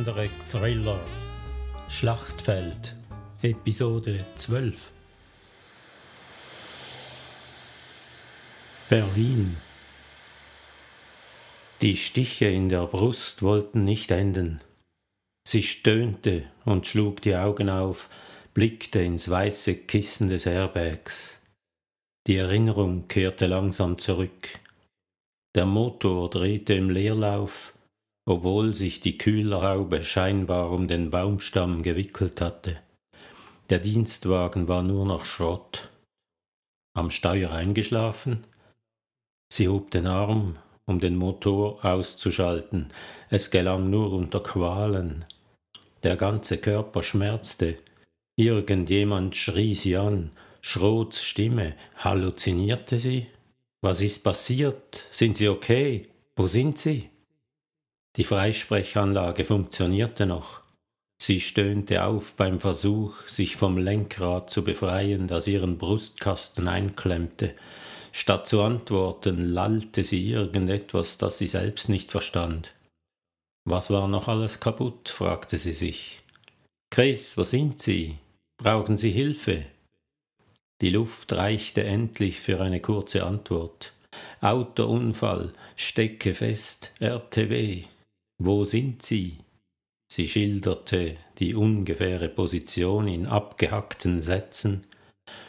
Der andere Thriller. Schlachtfeld. Episode 12. Berlin. Die Stiche in der Brust wollten nicht enden. Sie stöhnte und schlug die Augen auf, blickte ins weiße Kissen des Airbags. Die Erinnerung kehrte langsam zurück. Der Motor drehte im Leerlauf, obwohl sich die Kühlerhaube scheinbar um den Baumstamm gewickelt hatte. Der Dienstwagen war nur noch Schrott. Am Steuer eingeschlafen? Sie hob den Arm, um den Motor auszuschalten. Es gelang nur unter Qualen. Der ganze Körper schmerzte. Irgendjemand schrie sie an. Schrots Stimme. Halluzinierte sie? Was ist passiert? Sind Sie okay? Wo sind Sie? Die Freisprechanlage funktionierte noch. Sie stöhnte auf beim Versuch, sich vom Lenkrad zu befreien, das ihren Brustkasten einklemmte. Statt zu antworten, lallte sie irgendetwas, das sie selbst nicht verstand. Was war noch alles kaputt? fragte sie sich. Chris, wo sind Sie? Brauchen Sie Hilfe? Die Luft reichte endlich für eine kurze Antwort. Autounfall, stecke fest, RTW. Wo sind Sie? Sie schilderte die ungefähre Position in abgehackten Sätzen.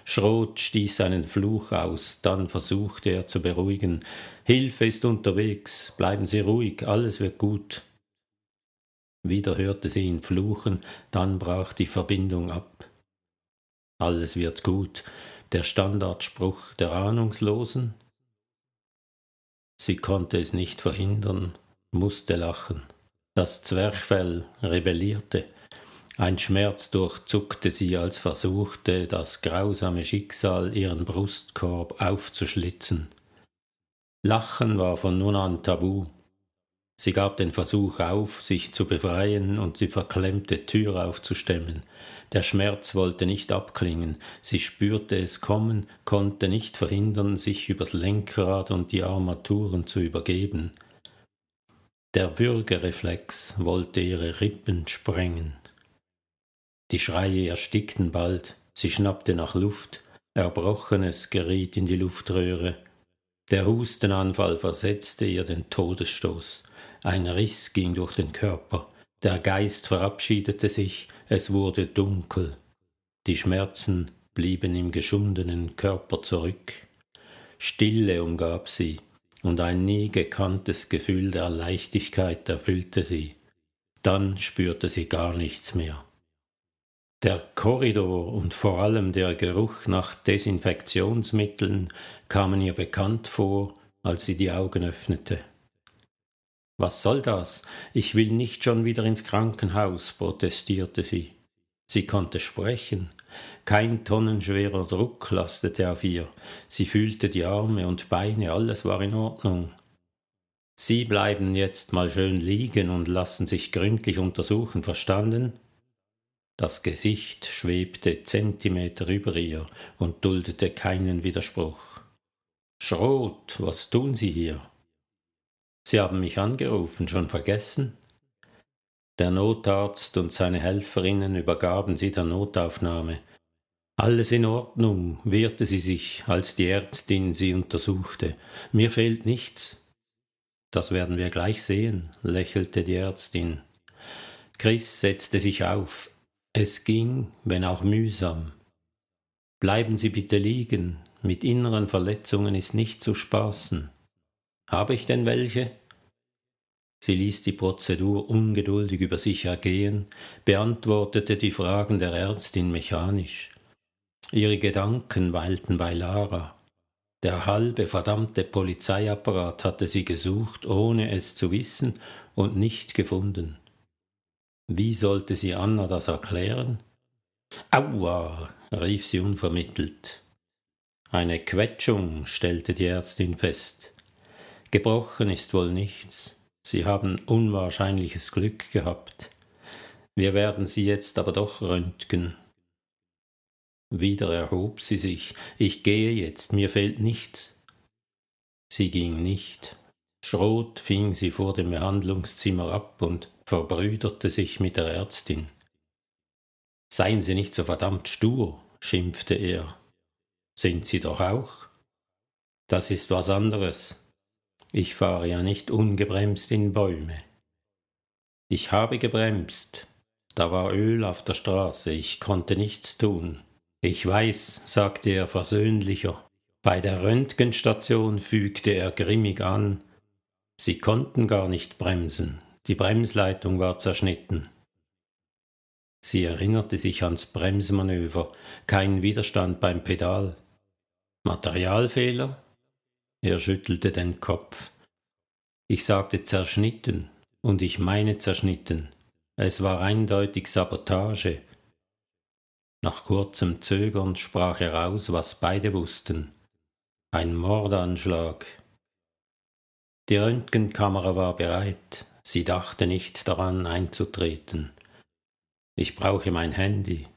Schrot stieß einen Fluch aus, dann versuchte er zu beruhigen. Hilfe ist unterwegs, bleiben Sie ruhig, alles wird gut. Wieder hörte sie ihn fluchen, dann brach die Verbindung ab. Alles wird gut, der Standardspruch der Ahnungslosen. Sie konnte es nicht verhindern, musste lachen. Das Zwerchfell rebellierte. Ein Schmerz durchzuckte sie, als versuchte das grausame Schicksal ihren Brustkorb aufzuschlitzen. Lachen war von nun an tabu. Sie gab den Versuch auf, sich zu befreien und die verklemmte Tür aufzustemmen. Der Schmerz wollte nicht abklingen, sie spürte es kommen, konnte nicht verhindern, sich übers Lenkrad und die Armaturen zu übergeben. Der Würgereflex wollte ihre Rippen sprengen. Die Schreie erstickten bald, sie schnappte nach Luft, Erbrochenes geriet in die Luftröhre. Der Hustenanfall versetzte ihr den Todesstoß. Ein Riss ging durch den Körper. Der Geist verabschiedete sich, es wurde dunkel. Die Schmerzen blieben im geschundenen Körper zurück. Stille umgab sie, und ein nie gekanntes Gefühl der Leichtigkeit erfüllte sie. Dann spürte sie gar nichts mehr. Der Korridor und vor allem der Geruch nach Desinfektionsmitteln kamen ihr bekannt vor, als sie die Augen öffnete. Was soll das? Ich will nicht schon wieder ins Krankenhaus, protestierte sie. Sie konnte sprechen. Kein tonnenschwerer Druck lastete auf ihr. Sie fühlte die Arme und Beine, alles war in Ordnung. Sie bleiben jetzt mal schön liegen und lassen sich gründlich untersuchen, verstanden? Das Gesicht schwebte Zentimeter über ihr und duldete keinen Widerspruch. Schrot, was tun Sie hier? Sie haben mich angerufen, schon vergessen? Der Notarzt und seine Helferinnen übergaben sie der Notaufnahme. Alles in Ordnung, wehrte sie sich, als die Ärztin sie untersuchte. Mir fehlt nichts. Das werden wir gleich sehen, lächelte die Ärztin. Chris setzte sich auf. Es ging, wenn auch mühsam. Bleiben Sie bitte liegen, mit inneren Verletzungen ist nicht zu spaßen. Habe ich denn welche? Sie ließ die Prozedur ungeduldig über sich ergehen, beantwortete die Fragen der Ärztin mechanisch. Ihre Gedanken weilten bei Lara. Der halbe verdammte Polizeiapparat hatte sie gesucht, ohne es zu wissen, und nicht gefunden. Wie sollte sie Anna das erklären? Aua, rief sie unvermittelt. Eine Quetschung, stellte die Ärztin fest. Gebrochen ist wohl nichts. Sie haben unwahrscheinliches Glück gehabt. Wir werden Sie jetzt aber doch röntgen. Wieder erhob sie sich. Ich gehe jetzt, mir fehlt nichts. Sie ging nicht. Schrot fing sie vor dem Behandlungszimmer ab und verbrüderte sich mit der Ärztin. Seien Sie nicht so verdammt stur, schimpfte er. Sind Sie doch auch? Das ist was anderes. Ich fahre ja nicht ungebremst in Bäume. Ich habe gebremst. Da war Öl auf der Straße, ich konnte nichts tun. Ich weiß, sagte er versöhnlicher. Bei der Röntgenstation fügte er grimmig an, Sie konnten gar nicht bremsen, die Bremsleitung war zerschnitten. Sie erinnerte sich ans Bremsmanöver, kein Widerstand beim Pedal. Materialfehler? Er schüttelte den Kopf. Ich sagte zerschnitten, und ich meine zerschnitten. Es war eindeutig Sabotage. Nach kurzem Zögern sprach er aus, was beide wussten. Ein Mordanschlag. Die Röntgenkamera war bereit. Sie dachte nicht daran einzutreten. Ich brauche mein Handy.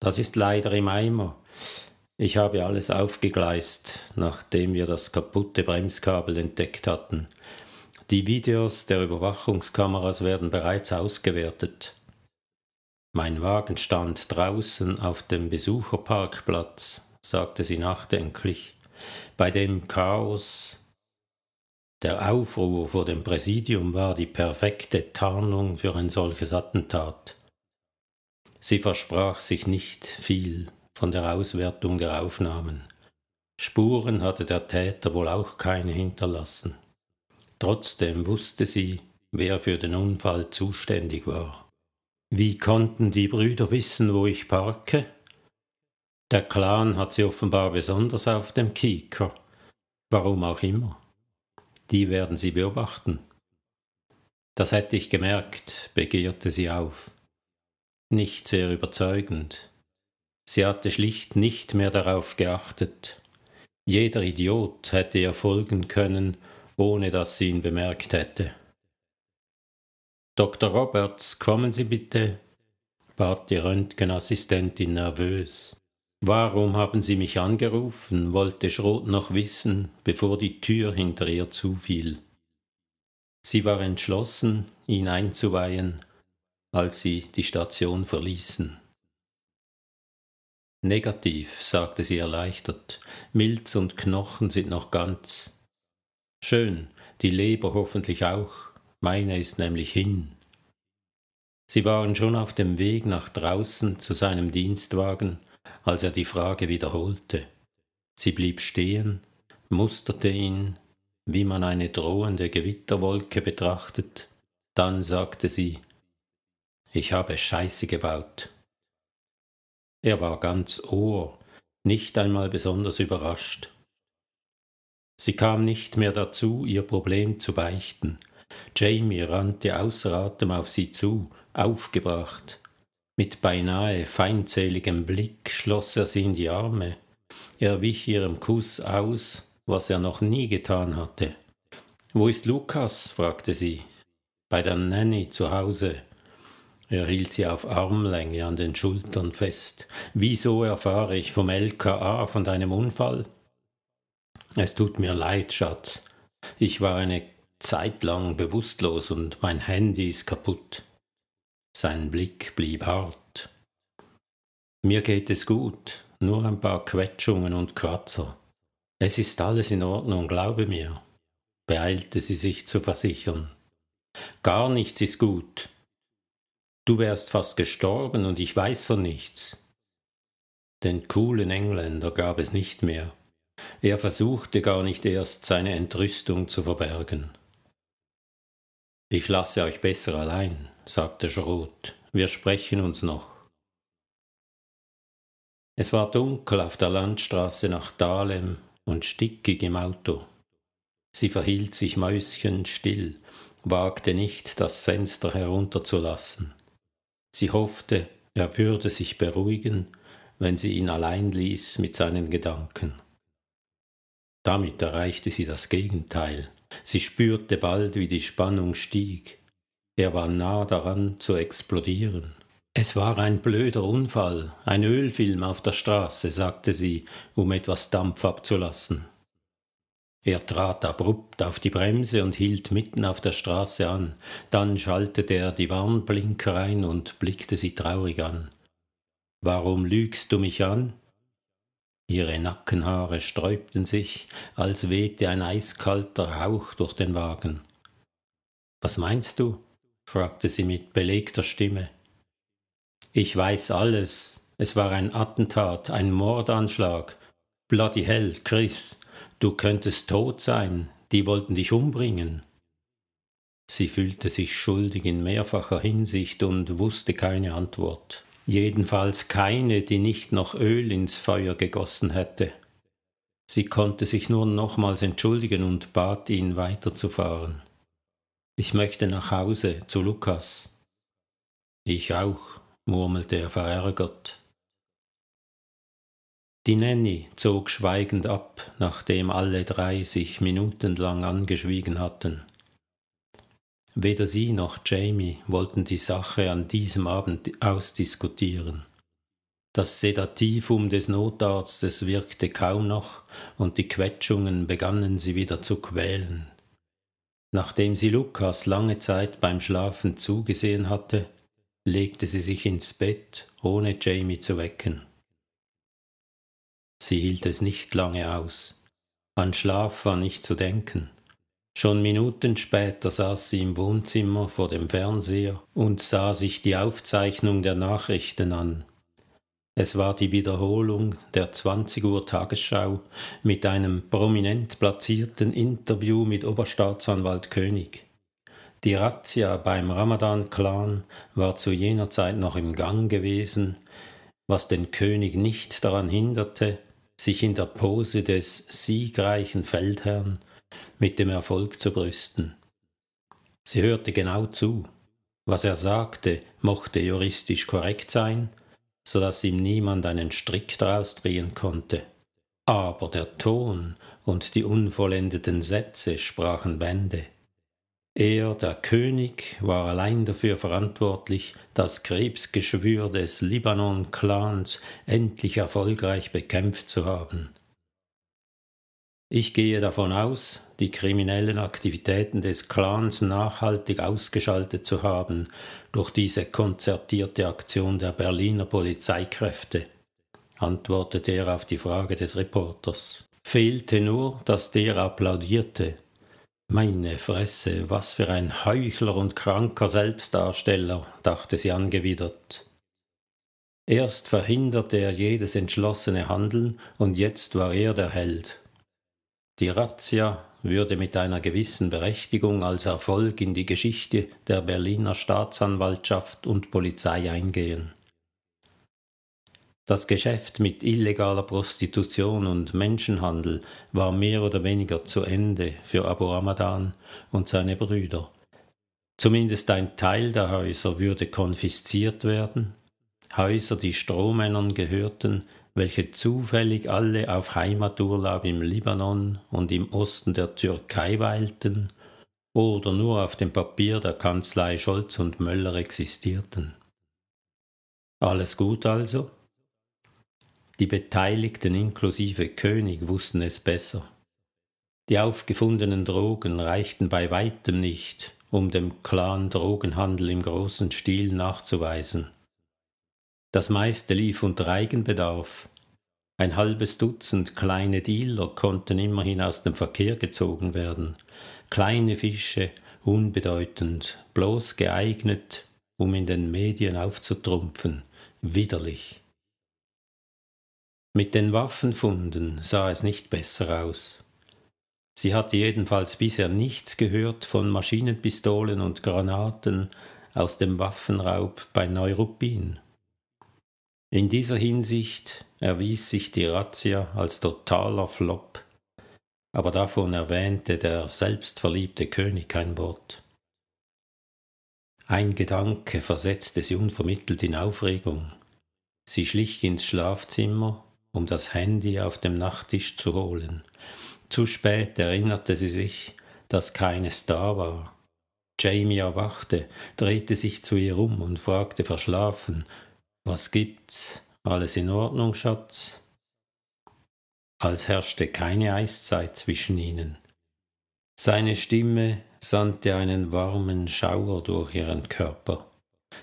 Das ist leider im Eimer. Ich habe alles aufgegleist, nachdem wir das kaputte Bremskabel entdeckt hatten. Die Videos der Überwachungskameras werden bereits ausgewertet. Mein Wagen stand draußen auf dem Besucherparkplatz, sagte sie nachdenklich, bei dem Chaos. Der Aufruhr vor dem Präsidium war die perfekte Tarnung für ein solches Attentat. Sie versprach sich nicht viel von der Auswertung der Aufnahmen. Spuren hatte der Täter wohl auch keine hinterlassen. Trotzdem wusste sie, wer für den Unfall zuständig war. Wie konnten die Brüder wissen, wo ich parke? Der Clan hat sie offenbar besonders auf dem Kieker. Warum auch immer. Die werden sie beobachten. Das hätte ich gemerkt, begehrte sie auf. Nicht sehr überzeugend. Sie hatte schlicht nicht mehr darauf geachtet. Jeder Idiot hätte ihr folgen können, ohne dass sie ihn bemerkt hätte. Dr. Roberts, kommen Sie bitte, bat die Röntgenassistentin nervös. Warum haben Sie mich angerufen? wollte Schroth noch wissen, bevor die Tür hinter ihr zufiel. Sie war entschlossen, ihn einzuweihen, als sie die Station verließen. Negativ, sagte sie erleichtert. Milz und Knochen sind noch ganz. Schön, die Leber hoffentlich auch. Meine ist nämlich hin. Sie waren schon auf dem Weg nach draußen zu seinem Dienstwagen, als er die Frage wiederholte. Sie blieb stehen, musterte ihn, wie man eine drohende Gewitterwolke betrachtet, dann sagte sie Ich habe Scheiße gebaut. Er war ganz Ohr, nicht einmal besonders überrascht. Sie kam nicht mehr dazu, ihr Problem zu beichten. Jamie rannte außer Atem auf sie zu, aufgebracht. Mit beinahe feindseligem Blick schloss er sie in die Arme. Er wich ihrem Kuss aus, was er noch nie getan hatte. Wo ist Lukas? fragte sie. Bei der Nanny zu Hause. Er hielt sie auf Armlänge an den Schultern fest. Wieso erfahre ich vom LKA von deinem Unfall? Es tut mir leid, Schatz. Ich war eine Zeit lang bewusstlos und mein Handy ist kaputt. Sein Blick blieb hart. Mir geht es gut, nur ein paar Quetschungen und Kratzer. Es ist alles in Ordnung, glaube mir, beeilte sie sich zu versichern. Gar nichts ist gut, Du wärst fast gestorben und ich weiß von nichts. Den coolen Engländer gab es nicht mehr. Er versuchte gar nicht erst seine Entrüstung zu verbergen. Ich lasse euch besser allein, sagte Schrot. Wir sprechen uns noch. Es war dunkel auf der Landstraße nach Dahlem und stickig im Auto. Sie verhielt sich mäuschenstill, wagte nicht, das Fenster herunterzulassen. Sie hoffte, er würde sich beruhigen, wenn sie ihn allein ließ mit seinen Gedanken. Damit erreichte sie das Gegenteil. Sie spürte bald, wie die Spannung stieg. Er war nah daran zu explodieren. Es war ein blöder Unfall, ein Ölfilm auf der Straße, sagte sie, um etwas Dampf abzulassen. Er trat abrupt auf die Bremse und hielt mitten auf der Straße an. Dann schaltete er die Warnblinker ein und blickte sie traurig an. Warum lügst du mich an? Ihre Nackenhaare sträubten sich, als wehte ein eiskalter Hauch durch den Wagen. Was meinst du? fragte sie mit belegter Stimme. Ich weiß alles. Es war ein Attentat, ein Mordanschlag. Bloody hell, Chris. Du könntest tot sein, die wollten dich umbringen. Sie fühlte sich schuldig in mehrfacher Hinsicht und wusste keine Antwort. Jedenfalls keine, die nicht noch Öl ins Feuer gegossen hätte. Sie konnte sich nur nochmals entschuldigen und bat ihn weiterzufahren. Ich möchte nach Hause zu Lukas. Ich auch, murmelte er verärgert. Die Nanny zog schweigend ab, nachdem alle drei sich minutenlang angeschwiegen hatten. Weder sie noch Jamie wollten die Sache an diesem Abend ausdiskutieren. Das Sedativum des Notarztes wirkte kaum noch, und die Quetschungen begannen sie wieder zu quälen. Nachdem sie Lukas lange Zeit beim Schlafen zugesehen hatte, legte sie sich ins Bett, ohne Jamie zu wecken. Sie hielt es nicht lange aus. An Schlaf war nicht zu denken. Schon Minuten später saß sie im Wohnzimmer vor dem Fernseher und sah sich die Aufzeichnung der Nachrichten an. Es war die Wiederholung der 20 Uhr Tagesschau mit einem prominent platzierten Interview mit Oberstaatsanwalt König. Die Razzia beim Ramadan-Clan war zu jener Zeit noch im Gang gewesen, was den König nicht daran hinderte, sich in der Pose des siegreichen Feldherrn mit dem Erfolg zu brüsten. Sie hörte genau zu. Was er sagte, mochte juristisch korrekt sein, so dass ihm niemand einen Strick daraus drehen konnte. Aber der Ton und die unvollendeten Sätze sprachen Bände. Er, der König, war allein dafür verantwortlich, das Krebsgeschwür des Libanon-Clans endlich erfolgreich bekämpft zu haben. Ich gehe davon aus, die kriminellen Aktivitäten des Clans nachhaltig ausgeschaltet zu haben durch diese konzertierte Aktion der Berliner Polizeikräfte, antwortete er auf die Frage des Reporters. Fehlte nur, dass der applaudierte meine Fresse, was für ein Heuchler und kranker Selbstdarsteller, dachte sie angewidert. Erst verhinderte er jedes entschlossene Handeln, und jetzt war er der Held. Die Razzia würde mit einer gewissen Berechtigung als Erfolg in die Geschichte der Berliner Staatsanwaltschaft und Polizei eingehen. Das Geschäft mit illegaler Prostitution und Menschenhandel war mehr oder weniger zu Ende für Abu Ramadan und seine Brüder. Zumindest ein Teil der Häuser würde konfisziert werden, Häuser, die Strohmännern gehörten, welche zufällig alle auf Heimaturlaub im Libanon und im Osten der Türkei weilten oder nur auf dem Papier der Kanzlei Scholz und Möller existierten. Alles gut also? Die Beteiligten inklusive König wussten es besser. Die aufgefundenen Drogen reichten bei weitem nicht, um dem Clan Drogenhandel im großen Stil nachzuweisen. Das meiste lief unter Eigenbedarf. Ein halbes Dutzend kleine Dealer konnten immerhin aus dem Verkehr gezogen werden. Kleine Fische, unbedeutend, bloß geeignet, um in den Medien aufzutrumpfen. Widerlich. Mit den Waffenfunden sah es nicht besser aus. Sie hatte jedenfalls bisher nichts gehört von Maschinenpistolen und Granaten aus dem Waffenraub bei Neuruppin. In dieser Hinsicht erwies sich die Razzia als totaler Flop, aber davon erwähnte der selbstverliebte König kein Wort. Ein Gedanke versetzte sie unvermittelt in Aufregung. Sie schlich ins Schlafzimmer um das Handy auf dem Nachttisch zu holen. Zu spät erinnerte sie sich, dass keines da war. Jamie erwachte, drehte sich zu ihr um und fragte verschlafen Was gibt's? Alles in Ordnung, Schatz? als herrschte keine Eiszeit zwischen ihnen. Seine Stimme sandte einen warmen Schauer durch ihren Körper.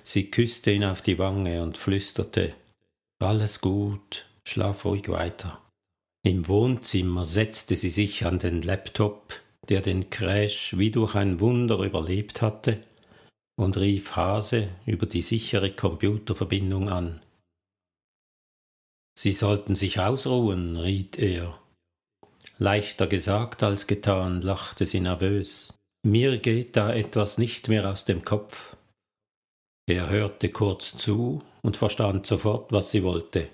Sie küsste ihn auf die Wange und flüsterte Alles gut, schlaf ruhig weiter. Im Wohnzimmer setzte sie sich an den Laptop, der den Crash wie durch ein Wunder überlebt hatte, und rief Hase über die sichere Computerverbindung an. Sie sollten sich ausruhen, riet er. Leichter gesagt als getan, lachte sie nervös. Mir geht da etwas nicht mehr aus dem Kopf. Er hörte kurz zu und verstand sofort, was sie wollte.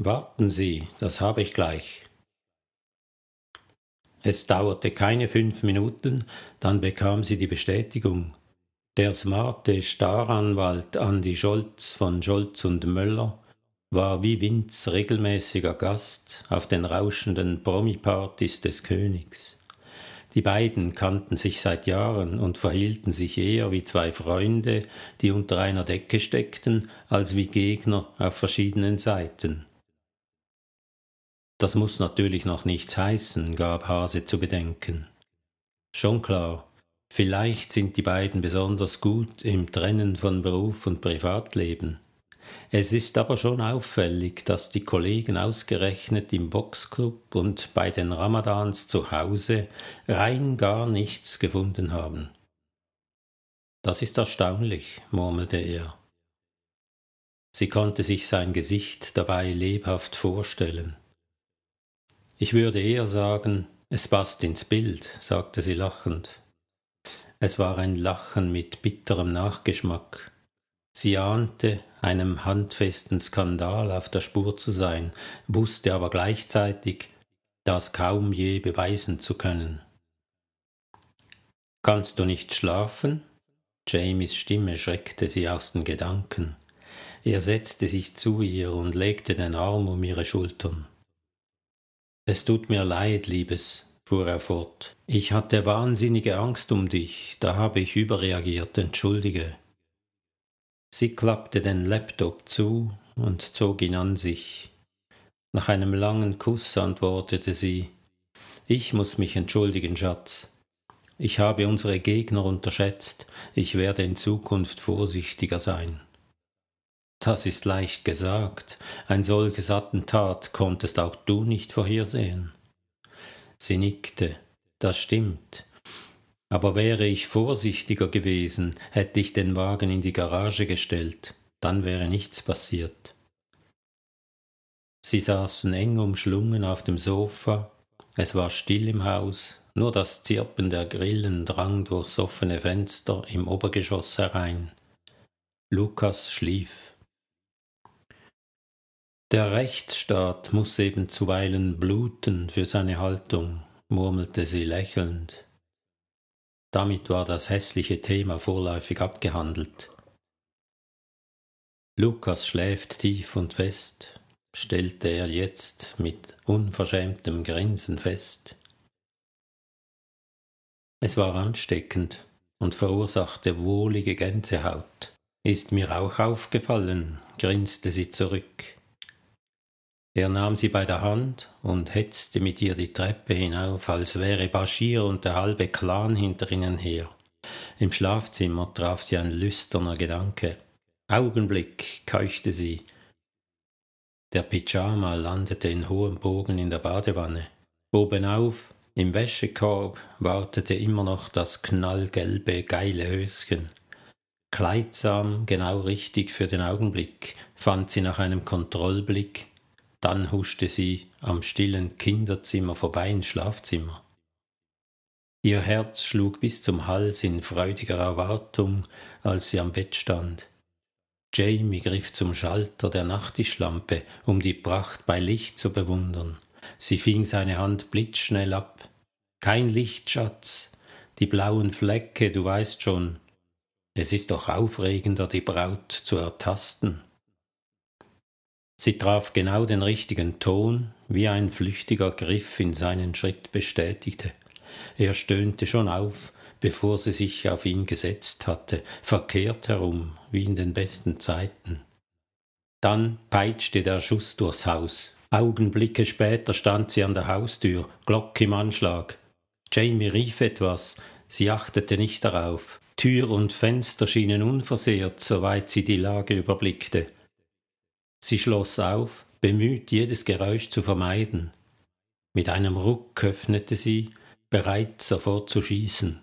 Warten Sie, das habe ich gleich. Es dauerte keine fünf Minuten, dann bekam sie die Bestätigung. Der smarte Staranwalt Andi Scholz von Scholz und Möller war wie Vince regelmäßiger Gast auf den rauschenden Promi-Partys des Königs. Die beiden kannten sich seit Jahren und verhielten sich eher wie zwei Freunde, die unter einer Decke steckten, als wie Gegner auf verschiedenen Seiten. Das muss natürlich noch nichts heißen, gab Hase zu bedenken. Schon klar, vielleicht sind die beiden besonders gut im Trennen von Beruf und Privatleben. Es ist aber schon auffällig, dass die Kollegen ausgerechnet im Boxclub und bei den Ramadans zu Hause rein gar nichts gefunden haben. Das ist erstaunlich, murmelte er. Sie konnte sich sein Gesicht dabei lebhaft vorstellen. Ich würde eher sagen, es passt ins Bild, sagte sie lachend. Es war ein Lachen mit bitterem Nachgeschmack. Sie ahnte, einem handfesten Skandal auf der Spur zu sein, wusste aber gleichzeitig, das kaum je beweisen zu können. Kannst du nicht schlafen? Jamies Stimme schreckte sie aus den Gedanken. Er setzte sich zu ihr und legte den Arm um ihre Schultern. Es tut mir leid, Liebes, fuhr er fort. Ich hatte wahnsinnige Angst um dich, da habe ich überreagiert, entschuldige. Sie klappte den Laptop zu und zog ihn an sich. Nach einem langen Kuss antwortete sie Ich muss mich entschuldigen, Schatz. Ich habe unsere Gegner unterschätzt, ich werde in Zukunft vorsichtiger sein. Das ist leicht gesagt, ein solches Attentat konntest auch du nicht vorhersehen. Sie nickte, das stimmt, aber wäre ich vorsichtiger gewesen, hätte ich den Wagen in die Garage gestellt, dann wäre nichts passiert. Sie saßen eng umschlungen auf dem Sofa, es war still im Haus, nur das Zirpen der Grillen drang durchs offene Fenster im Obergeschoss herein. Lukas schlief. Der Rechtsstaat muss eben zuweilen bluten für seine Haltung, murmelte sie lächelnd. Damit war das hässliche Thema vorläufig abgehandelt. Lukas schläft tief und fest, stellte er jetzt mit unverschämtem Grinsen fest. Es war ansteckend und verursachte wohlige Gänsehaut. Ist mir auch aufgefallen, grinste sie zurück. Er nahm sie bei der Hand und hetzte mit ihr die Treppe hinauf, als wäre Bashir und der halbe Clan hinter ihnen her. Im Schlafzimmer traf sie ein lüsterner Gedanke. Augenblick, keuchte sie. Der Pyjama landete in hohem Bogen in der Badewanne. Obenauf, im Wäschekorb, wartete immer noch das knallgelbe, geile Höschen. Kleidsam, genau richtig für den Augenblick, fand sie nach einem Kontrollblick dann huschte sie am stillen Kinderzimmer vorbei ins Schlafzimmer. Ihr Herz schlug bis zum Hals in freudiger Erwartung, als sie am Bett stand. Jamie griff zum Schalter der Nachttischlampe, um die Pracht bei Licht zu bewundern. Sie fing seine Hand blitzschnell ab. Kein Licht, Schatz. Die blauen Flecke, du weißt schon. Es ist doch aufregender, die Braut zu ertasten. Sie traf genau den richtigen Ton, wie ein flüchtiger Griff in seinen Schritt bestätigte. Er stöhnte schon auf, bevor sie sich auf ihn gesetzt hatte, verkehrt herum, wie in den besten Zeiten. Dann peitschte der Schuss durchs Haus. Augenblicke später stand sie an der Haustür, Glock im Anschlag. Jamie rief etwas, sie achtete nicht darauf. Tür und Fenster schienen unversehrt, soweit sie die Lage überblickte. Sie schloss auf, bemüht, jedes Geräusch zu vermeiden. Mit einem Ruck öffnete sie, bereit sofort zu schießen.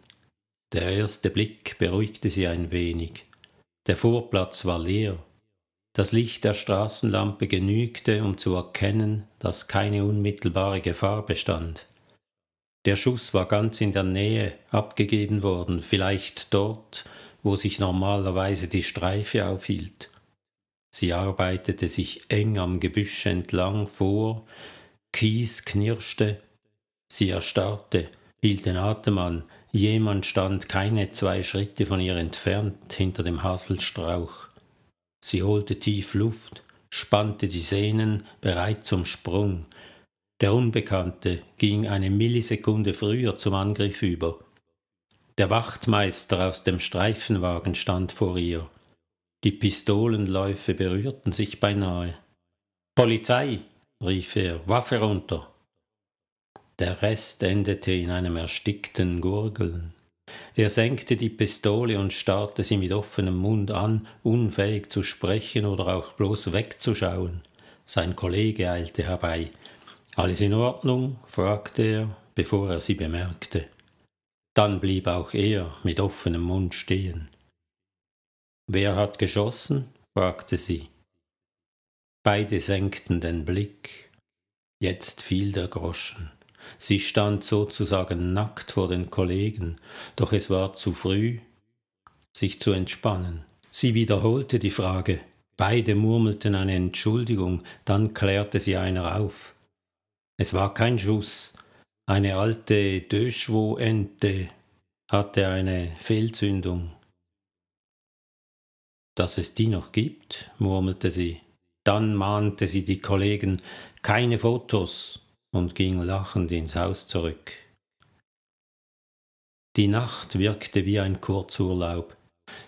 Der erste Blick beruhigte sie ein wenig. Der Vorplatz war leer. Das Licht der Straßenlampe genügte, um zu erkennen, dass keine unmittelbare Gefahr bestand. Der Schuss war ganz in der Nähe abgegeben worden, vielleicht dort, wo sich normalerweise die Streife aufhielt. Sie arbeitete sich eng am Gebüsch entlang vor, Kies knirschte, sie erstarrte, hielt den Atem an, jemand stand keine zwei Schritte von ihr entfernt hinter dem Haselstrauch. Sie holte tief Luft, spannte die Sehnen, bereit zum Sprung. Der Unbekannte ging eine Millisekunde früher zum Angriff über. Der Wachtmeister aus dem Streifenwagen stand vor ihr. Die Pistolenläufe berührten sich beinahe. Polizei, rief er, Waffe runter. Der Rest endete in einem erstickten Gurgeln. Er senkte die Pistole und starrte sie mit offenem Mund an, unfähig zu sprechen oder auch bloß wegzuschauen. Sein Kollege eilte herbei. Alles in Ordnung? fragte er, bevor er sie bemerkte. Dann blieb auch er mit offenem Mund stehen. Wer hat geschossen? fragte sie. Beide senkten den Blick. Jetzt fiel der Groschen. Sie stand sozusagen nackt vor den Kollegen, doch es war zu früh, sich zu entspannen. Sie wiederholte die Frage. Beide murmelten eine Entschuldigung, dann klärte sie einer auf. Es war kein Schuss. Eine alte Döschwo-Ente hatte eine Fehlzündung. Dass es die noch gibt, murmelte sie. Dann mahnte sie die Kollegen, keine Fotos, und ging lachend ins Haus zurück. Die Nacht wirkte wie ein Kurzurlaub.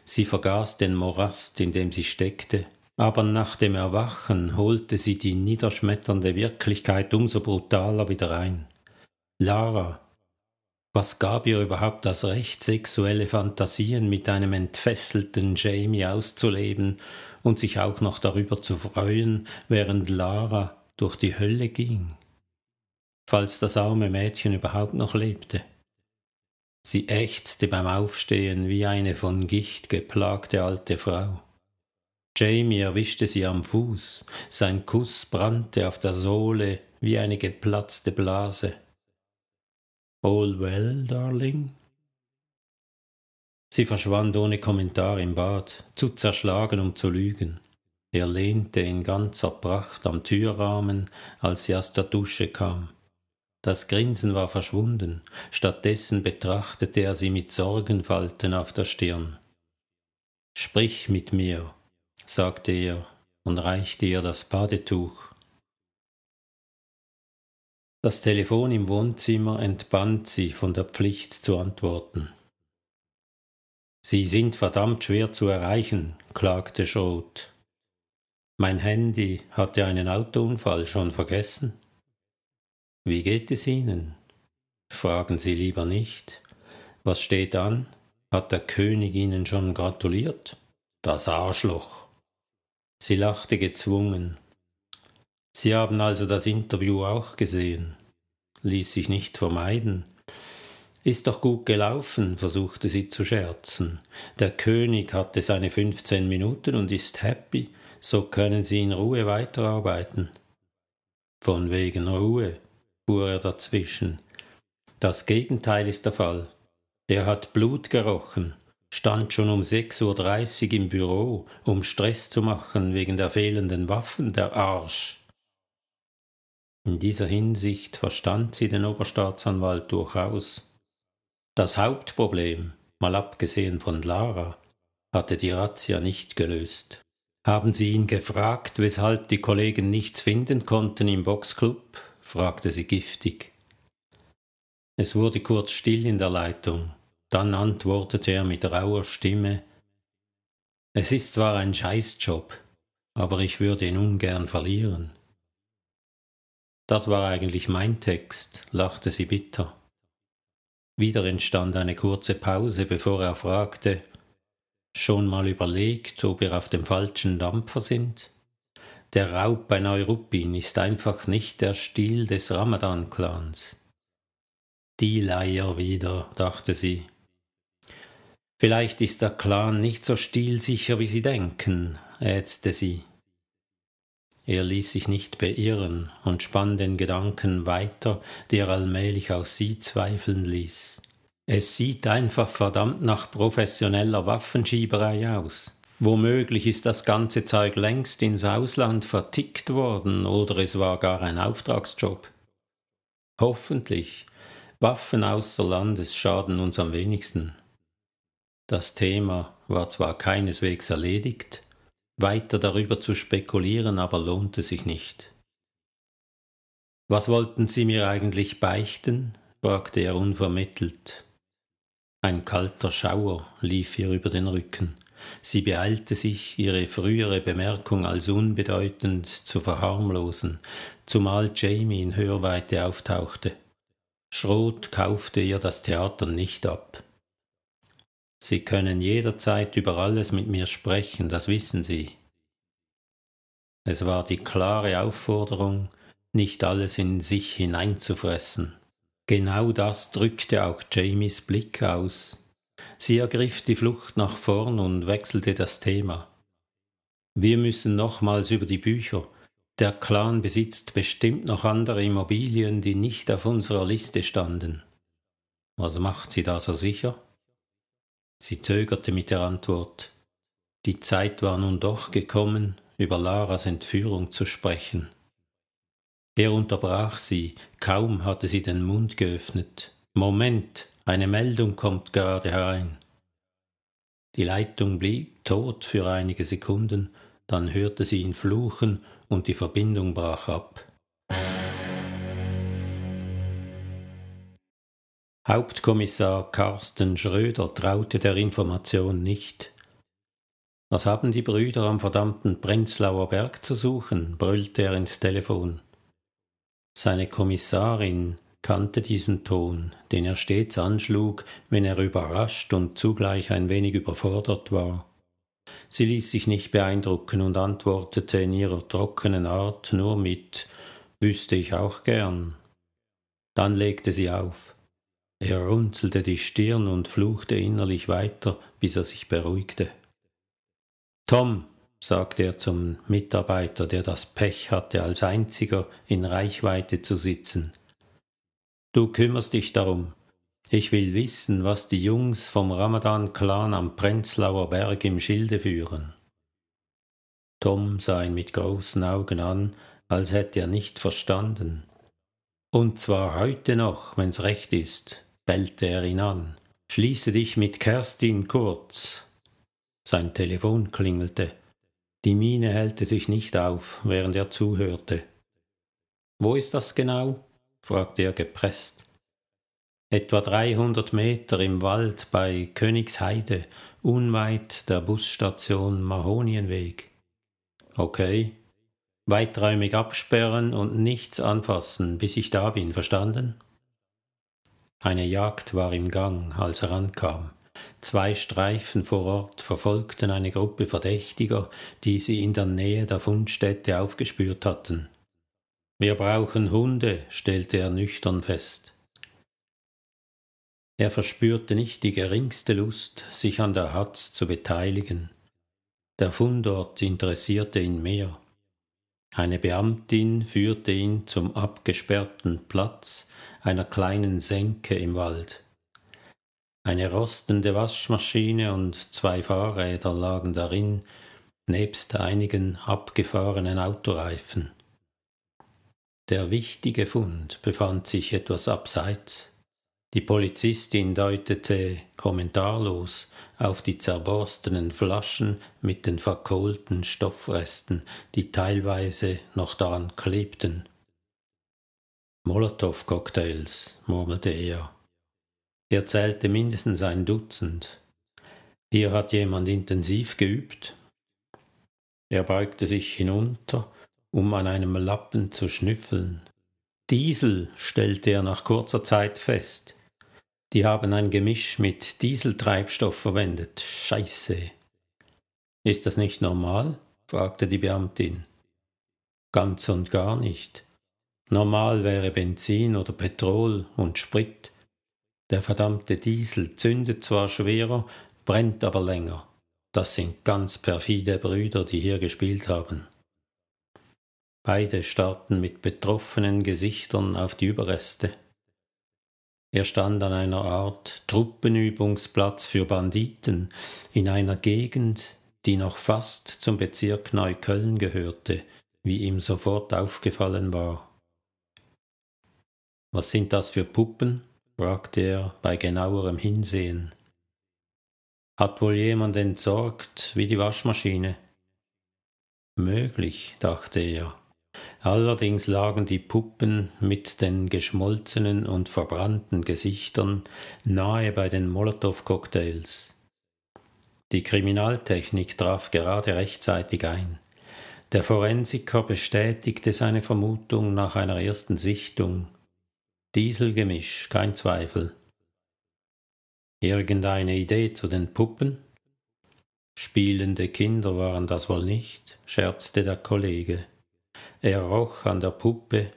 Sie vergaß den Morast, in dem sie steckte, aber nach dem Erwachen holte sie die niederschmetternde Wirklichkeit umso brutaler wieder ein. Lara, was gab ihr überhaupt das Recht, sexuelle Fantasien mit einem entfesselten Jamie auszuleben und sich auch noch darüber zu freuen, während Lara durch die Hölle ging? falls das arme Mädchen überhaupt noch lebte. Sie ächzte beim Aufstehen wie eine von Gicht geplagte alte Frau. Jamie erwischte sie am Fuß, sein Kuss brannte auf der Sohle wie eine geplatzte Blase. All well, darling? Sie verschwand ohne Kommentar im Bad, zu zerschlagen, um zu lügen. Er lehnte in ganzer Pracht am Türrahmen, als sie aus der Dusche kam. Das Grinsen war verschwunden, stattdessen betrachtete er sie mit Sorgenfalten auf der Stirn. Sprich mit mir, sagte er und reichte ihr das Badetuch. Das Telefon im Wohnzimmer entband sie von der Pflicht zu antworten. Sie sind verdammt schwer zu erreichen, klagte Schroth. Mein Handy hatte einen Autounfall schon vergessen. Wie geht es Ihnen? Fragen Sie lieber nicht. Was steht an? Hat der König Ihnen schon gratuliert? Das Arschloch. Sie lachte gezwungen. Sie haben also das Interview auch gesehen. Ließ sich nicht vermeiden. Ist doch gut gelaufen, versuchte sie zu scherzen. Der König hatte seine fünfzehn Minuten und ist happy, so können Sie in Ruhe weiterarbeiten. Von wegen Ruhe fuhr er dazwischen. Das Gegenteil ist der Fall. Er hat Blut gerochen, stand schon um 6.30 Uhr im Büro, um Stress zu machen wegen der fehlenden Waffen, der Arsch. In dieser Hinsicht verstand sie den Oberstaatsanwalt durchaus. Das Hauptproblem, mal abgesehen von Lara, hatte die Razzia nicht gelöst. Haben Sie ihn gefragt, weshalb die Kollegen nichts finden konnten im Boxclub? fragte sie giftig. Es wurde kurz still in der Leitung, dann antwortete er mit rauer Stimme Es ist zwar ein Scheißjob, aber ich würde ihn ungern verlieren. Das war eigentlich mein Text, lachte sie bitter. Wieder entstand eine kurze Pause, bevor er fragte Schon mal überlegt, ob ihr auf dem falschen Dampfer sind? Der Raub bei Neuruppin ist einfach nicht der Stil des Ramadan-Clans. Die Leier wieder, dachte sie. Vielleicht ist der Clan nicht so stilsicher, wie sie denken, ätzte sie. Er ließ sich nicht beirren und spann den Gedanken weiter, der allmählich auch sie zweifeln ließ. Es sieht einfach verdammt nach professioneller Waffenschieberei aus. Womöglich ist das ganze Zeug längst ins Ausland vertickt worden oder es war gar ein Auftragsjob. Hoffentlich. Waffen außer Landes schaden uns am wenigsten. Das Thema war zwar keineswegs erledigt, weiter darüber zu spekulieren aber lohnte sich nicht. Was wollten Sie mir eigentlich beichten? fragte er unvermittelt. Ein kalter Schauer lief ihr über den Rücken. Sie beeilte sich, ihre frühere Bemerkung als unbedeutend zu verharmlosen, zumal Jamie in Hörweite auftauchte. Schroth kaufte ihr das Theater nicht ab. Sie können jederzeit über alles mit mir sprechen, das wissen Sie. Es war die klare Aufforderung, nicht alles in sich hineinzufressen. Genau das drückte auch Jamies Blick aus. Sie ergriff die Flucht nach vorn und wechselte das Thema. Wir müssen nochmals über die Bücher. Der Clan besitzt bestimmt noch andere Immobilien, die nicht auf unserer Liste standen. Was macht sie da so sicher? Sie zögerte mit der Antwort. Die Zeit war nun doch gekommen, über Laras Entführung zu sprechen. Er unterbrach sie, kaum hatte sie den Mund geöffnet. Moment, eine Meldung kommt gerade herein. Die Leitung blieb tot für einige Sekunden, dann hörte sie ihn fluchen und die Verbindung brach ab. Hauptkommissar Carsten Schröder traute der Information nicht. Was haben die Brüder am verdammten Prenzlauer Berg zu suchen? brüllte er ins Telefon. Seine Kommissarin kannte diesen Ton, den er stets anschlug, wenn er überrascht und zugleich ein wenig überfordert war. Sie ließ sich nicht beeindrucken und antwortete in ihrer trockenen Art nur mit Wüsste ich auch gern. Dann legte sie auf. Er runzelte die Stirn und fluchte innerlich weiter, bis er sich beruhigte. Tom, sagte er zum Mitarbeiter, der das Pech hatte, als einziger in Reichweite zu sitzen. Du kümmerst dich darum. Ich will wissen, was die Jungs vom Ramadan-Clan am Prenzlauer Berg im Schilde führen. Tom sah ihn mit großen Augen an, als hätte er nicht verstanden. Und zwar heute noch, wenn's recht ist, bellte er ihn an. Schließe dich mit Kerstin kurz. Sein Telefon klingelte. Die Miene hellte sich nicht auf, während er zuhörte. Wo ist das genau? fragte er gepresst. Etwa dreihundert Meter im Wald bei Königsheide, unweit der Busstation Mahonienweg. Okay. Weiträumig absperren und nichts anfassen, bis ich da bin, verstanden? Eine Jagd war im Gang, als er ankam. Zwei Streifen vor Ort verfolgten eine Gruppe Verdächtiger, die sie in der Nähe der Fundstätte aufgespürt hatten. Wir brauchen Hunde, stellte er nüchtern fest. Er verspürte nicht die geringste Lust, sich an der Hatz zu beteiligen. Der Fundort interessierte ihn mehr. Eine Beamtin führte ihn zum abgesperrten Platz einer kleinen Senke im Wald. Eine rostende Waschmaschine und zwei Fahrräder lagen darin, nebst einigen abgefahrenen Autoreifen. Der wichtige Fund befand sich etwas abseits. Die Polizistin deutete kommentarlos auf die zerborstenen Flaschen mit den verkohlten Stoffresten, die teilweise noch daran klebten. Molotow-Cocktails, murmelte er. Er zählte mindestens ein Dutzend. Hier hat jemand intensiv geübt. Er beugte sich hinunter, um an einem Lappen zu schnüffeln. Diesel, stellte er nach kurzer Zeit fest. Die haben ein Gemisch mit Dieseltreibstoff verwendet. Scheiße. Ist das nicht normal? fragte die Beamtin. Ganz und gar nicht. Normal wäre Benzin oder Petrol und Sprit. Der verdammte Diesel zündet zwar schwerer, brennt aber länger. Das sind ganz perfide Brüder, die hier gespielt haben. Beide starrten mit betroffenen Gesichtern auf die Überreste. Er stand an einer Art Truppenübungsplatz für Banditen in einer Gegend, die noch fast zum Bezirk Neukölln gehörte, wie ihm sofort aufgefallen war. Was sind das für Puppen? fragte er bei genauerem Hinsehen. Hat wohl jemand entsorgt, wie die Waschmaschine? Möglich, dachte er. Allerdings lagen die Puppen mit den geschmolzenen und verbrannten Gesichtern nahe bei den Molotow-Cocktails. Die Kriminaltechnik traf gerade rechtzeitig ein. Der Forensiker bestätigte seine Vermutung nach einer ersten Sichtung. Dieselgemisch, kein Zweifel. Irgendeine Idee zu den Puppen? Spielende Kinder waren das wohl nicht, scherzte der Kollege. Er roch an der Puppe,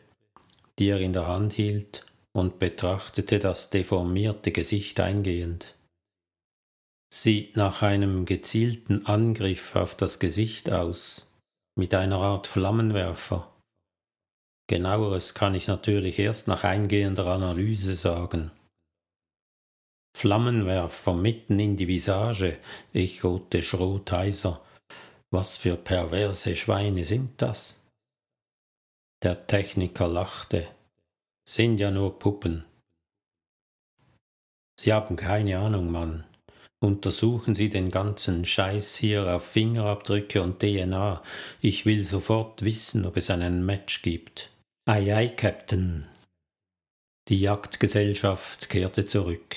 die er in der Hand hielt, und betrachtete das deformierte Gesicht eingehend. Sieht nach einem gezielten Angriff auf das Gesicht aus, mit einer Art Flammenwerfer. Genaueres kann ich natürlich erst nach eingehender Analyse sagen. Flammenwerfer mitten in die Visage, echote Schrotheiser. Was für perverse Schweine sind das? Der Techniker lachte. Sind ja nur Puppen. Sie haben keine Ahnung, Mann. Untersuchen Sie den ganzen Scheiß hier auf Fingerabdrücke und DNA. Ich will sofort wissen, ob es einen Match gibt. Ei, ei, Captain. Die Jagdgesellschaft kehrte zurück.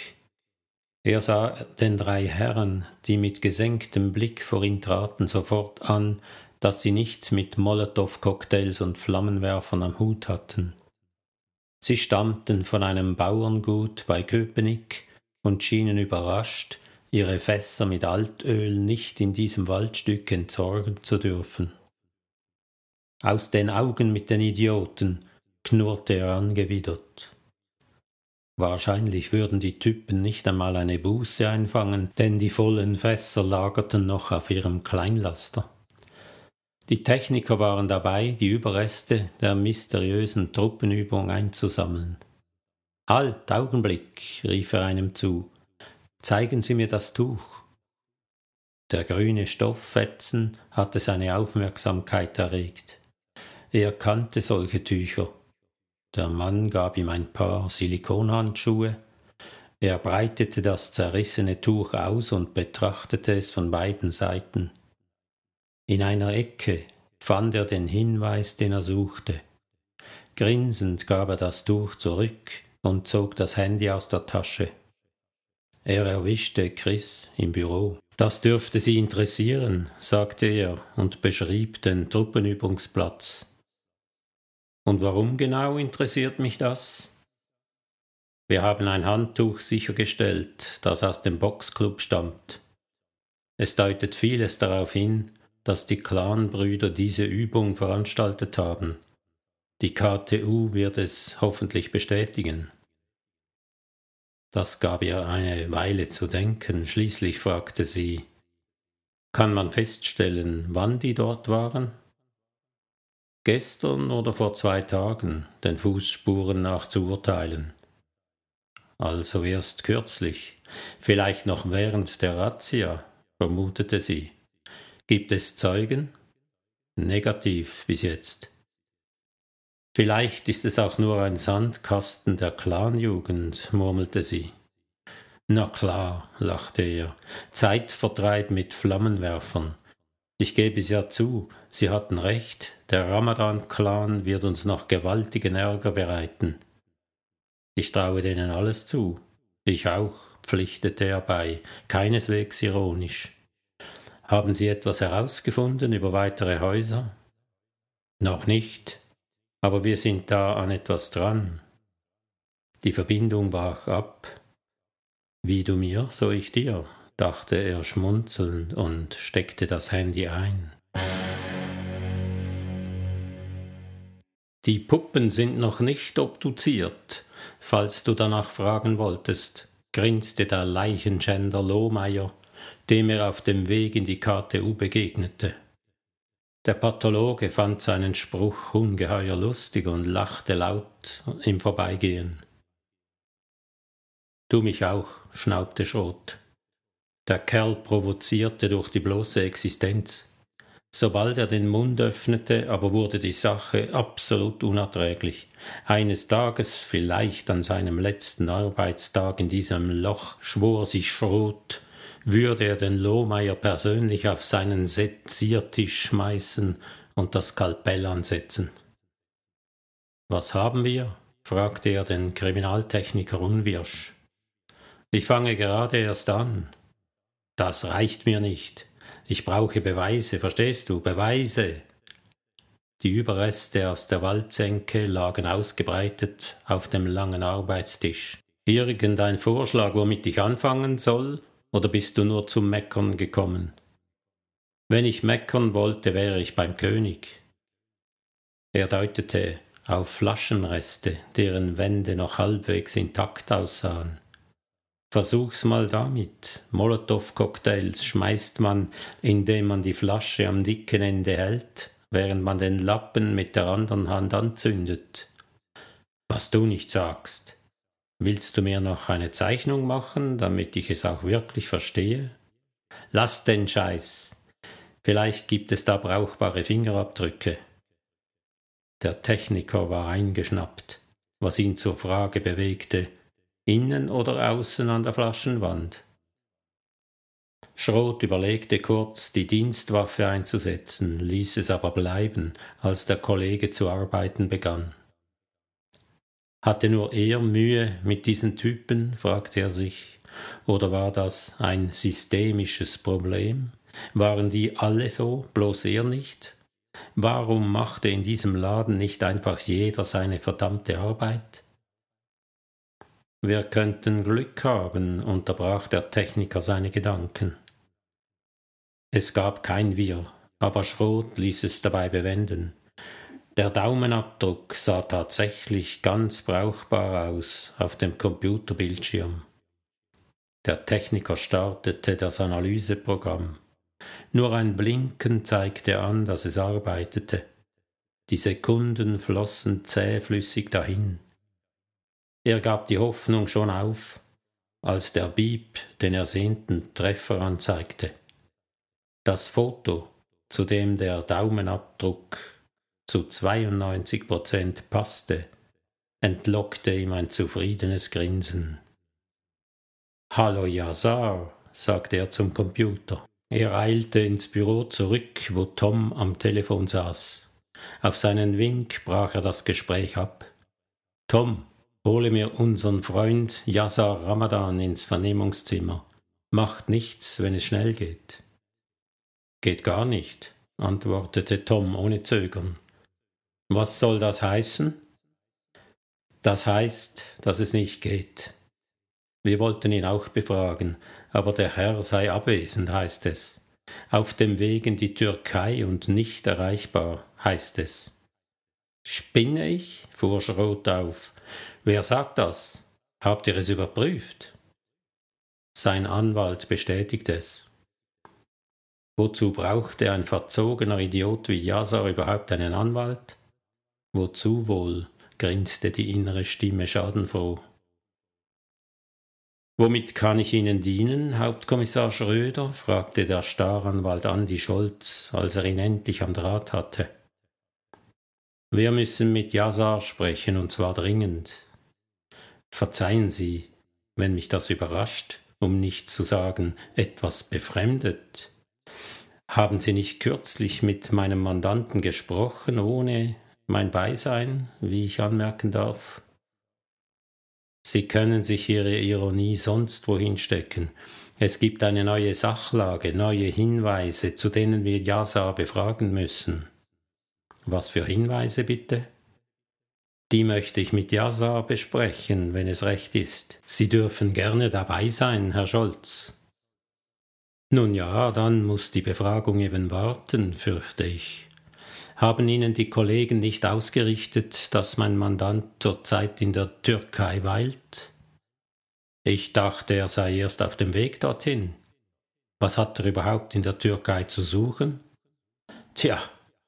Er sah den drei Herren, die mit gesenktem Blick vor ihn traten, sofort an, dass sie nichts mit Molotow-Cocktails und Flammenwerfern am Hut hatten. Sie stammten von einem Bauerngut bei Köpenick und schienen überrascht, ihre Fässer mit Altöl nicht in diesem Waldstück entsorgen zu dürfen. Aus den Augen mit den Idioten, knurrte er angewidert. Wahrscheinlich würden die Typen nicht einmal eine Buße einfangen, denn die vollen Fässer lagerten noch auf ihrem Kleinlaster. Die Techniker waren dabei, die Überreste der mysteriösen Truppenübung einzusammeln. Halt, Augenblick, rief er einem zu. Zeigen Sie mir das Tuch. Der grüne Stofffetzen hatte seine Aufmerksamkeit erregt. Er kannte solche Tücher. Der Mann gab ihm ein paar Silikonhandschuhe. Er breitete das zerrissene Tuch aus und betrachtete es von beiden Seiten. In einer Ecke fand er den Hinweis, den er suchte. Grinsend gab er das Tuch zurück und zog das Handy aus der Tasche. Er erwischte Chris im Büro. Das dürfte Sie interessieren, sagte er und beschrieb den Truppenübungsplatz. Und warum genau interessiert mich das? Wir haben ein Handtuch sichergestellt, das aus dem Boxclub stammt. Es deutet vieles darauf hin, dass die Clanbrüder diese Übung veranstaltet haben. Die KTU wird es hoffentlich bestätigen. Das gab ihr eine Weile zu denken, schließlich fragte sie Kann man feststellen, wann die dort waren? Gestern oder vor zwei Tagen, den Fußspuren nach zu urteilen. Also erst kürzlich, vielleicht noch während der Razzia, vermutete sie. Gibt es Zeugen? Negativ bis jetzt. Vielleicht ist es auch nur ein Sandkasten der Clanjugend, murmelte sie. Na klar, lachte er, Zeitvertreib mit Flammenwerfern. Ich gebe es ja zu, Sie hatten recht, der Ramadan-Clan wird uns noch gewaltigen Ärger bereiten. Ich traue denen alles zu. Ich auch, pflichtete er bei, keineswegs ironisch. Haben Sie etwas herausgefunden über weitere Häuser? Noch nicht. Aber wir sind da an etwas dran. Die Verbindung brach ab. Wie du mir, so ich dir, dachte er schmunzelnd und steckte das Handy ein. Die Puppen sind noch nicht obduziert, falls du danach fragen wolltest, grinste der Leichenschänder Lohmeier, dem er auf dem Weg in die KTU begegnete. Der Pathologe fand seinen Spruch ungeheuer lustig und lachte laut im Vorbeigehen. Du mich auch, schnaubte Schrot. Der Kerl provozierte durch die bloße Existenz. Sobald er den Mund öffnete, aber wurde die Sache absolut unerträglich. Eines Tages, vielleicht an seinem letzten Arbeitstag in diesem Loch, schwor sich Schrot, würde er den Lohmeier persönlich auf seinen Seziertisch schmeißen und das Skalpell ansetzen. Was haben wir? fragte er den Kriminaltechniker unwirsch. Ich fange gerade erst an. Das reicht mir nicht. Ich brauche Beweise, verstehst du? Beweise. Die Überreste aus der Waldsenke lagen ausgebreitet auf dem langen Arbeitstisch. Irgendein Vorschlag, womit ich anfangen soll? Oder bist du nur zum Meckern gekommen? Wenn ich meckern wollte, wäre ich beim König. Er deutete auf Flaschenreste, deren Wände noch halbwegs intakt aussahen. Versuch's mal damit. Molotow-Cocktails schmeißt man, indem man die Flasche am dicken Ende hält, während man den Lappen mit der anderen Hand anzündet. Was du nicht sagst. Willst du mir noch eine Zeichnung machen, damit ich es auch wirklich verstehe? Lass den Scheiß. Vielleicht gibt es da brauchbare Fingerabdrücke. Der Techniker war eingeschnappt, was ihn zur Frage bewegte, innen oder außen an der Flaschenwand. Schrot überlegte kurz, die Dienstwaffe einzusetzen, ließ es aber bleiben, als der Kollege zu arbeiten begann. Hatte nur er Mühe mit diesen Typen, fragte er sich, oder war das ein systemisches Problem? Waren die alle so, bloß er nicht? Warum machte in diesem Laden nicht einfach jeder seine verdammte Arbeit? Wir könnten Glück haben, unterbrach der Techniker seine Gedanken. Es gab kein Wir, aber Schrot ließ es dabei bewenden. Der Daumenabdruck sah tatsächlich ganz brauchbar aus auf dem Computerbildschirm. Der Techniker startete das Analyseprogramm. Nur ein Blinken zeigte an, dass es arbeitete. Die Sekunden flossen zähflüssig dahin. Er gab die Hoffnung schon auf, als der Bieb den ersehnten Treffer anzeigte. Das Foto, zu dem der Daumenabdruck zu 92 Prozent passte, entlockte ihm ein zufriedenes Grinsen. Hallo Yazar, sagte er zum Computer. Er eilte ins Büro zurück, wo Tom am Telefon saß. Auf seinen Wink brach er das Gespräch ab. Tom, hole mir unseren Freund Yazar Ramadan ins Vernehmungszimmer. Macht nichts, wenn es schnell geht. Geht gar nicht, antwortete Tom ohne Zögern. Was soll das heißen? Das heißt, dass es nicht geht. Wir wollten ihn auch befragen, aber der Herr sei abwesend, heißt es. Auf dem Weg in die Türkei und nicht erreichbar, heißt es. Spinne ich? fuhr Schrot auf. Wer sagt das? Habt ihr es überprüft? Sein Anwalt bestätigt es. Wozu brauchte ein verzogener Idiot wie Yazar überhaupt einen Anwalt? Wozu wohl? grinste die innere Stimme schadenfroh. Womit kann ich Ihnen dienen, Hauptkommissar Schröder? fragte der Staranwalt Andi Scholz, als er ihn endlich am Draht hatte. Wir müssen mit Jasar sprechen, und zwar dringend. Verzeihen Sie, wenn mich das überrascht, um nicht zu sagen etwas befremdet. Haben Sie nicht kürzlich mit meinem Mandanten gesprochen, ohne mein Beisein, wie ich anmerken darf. Sie können sich Ihre Ironie sonst wohin stecken. Es gibt eine neue Sachlage, neue Hinweise, zu denen wir Yasa befragen müssen. Was für Hinweise bitte? Die möchte ich mit Jasa besprechen, wenn es recht ist. Sie dürfen gerne dabei sein, Herr Scholz. Nun ja, dann muss die Befragung eben warten, fürchte ich. Haben Ihnen die Kollegen nicht ausgerichtet, dass mein Mandant zurzeit in der Türkei weilt? Ich dachte, er sei erst auf dem Weg dorthin. Was hat er überhaupt in der Türkei zu suchen? Tja,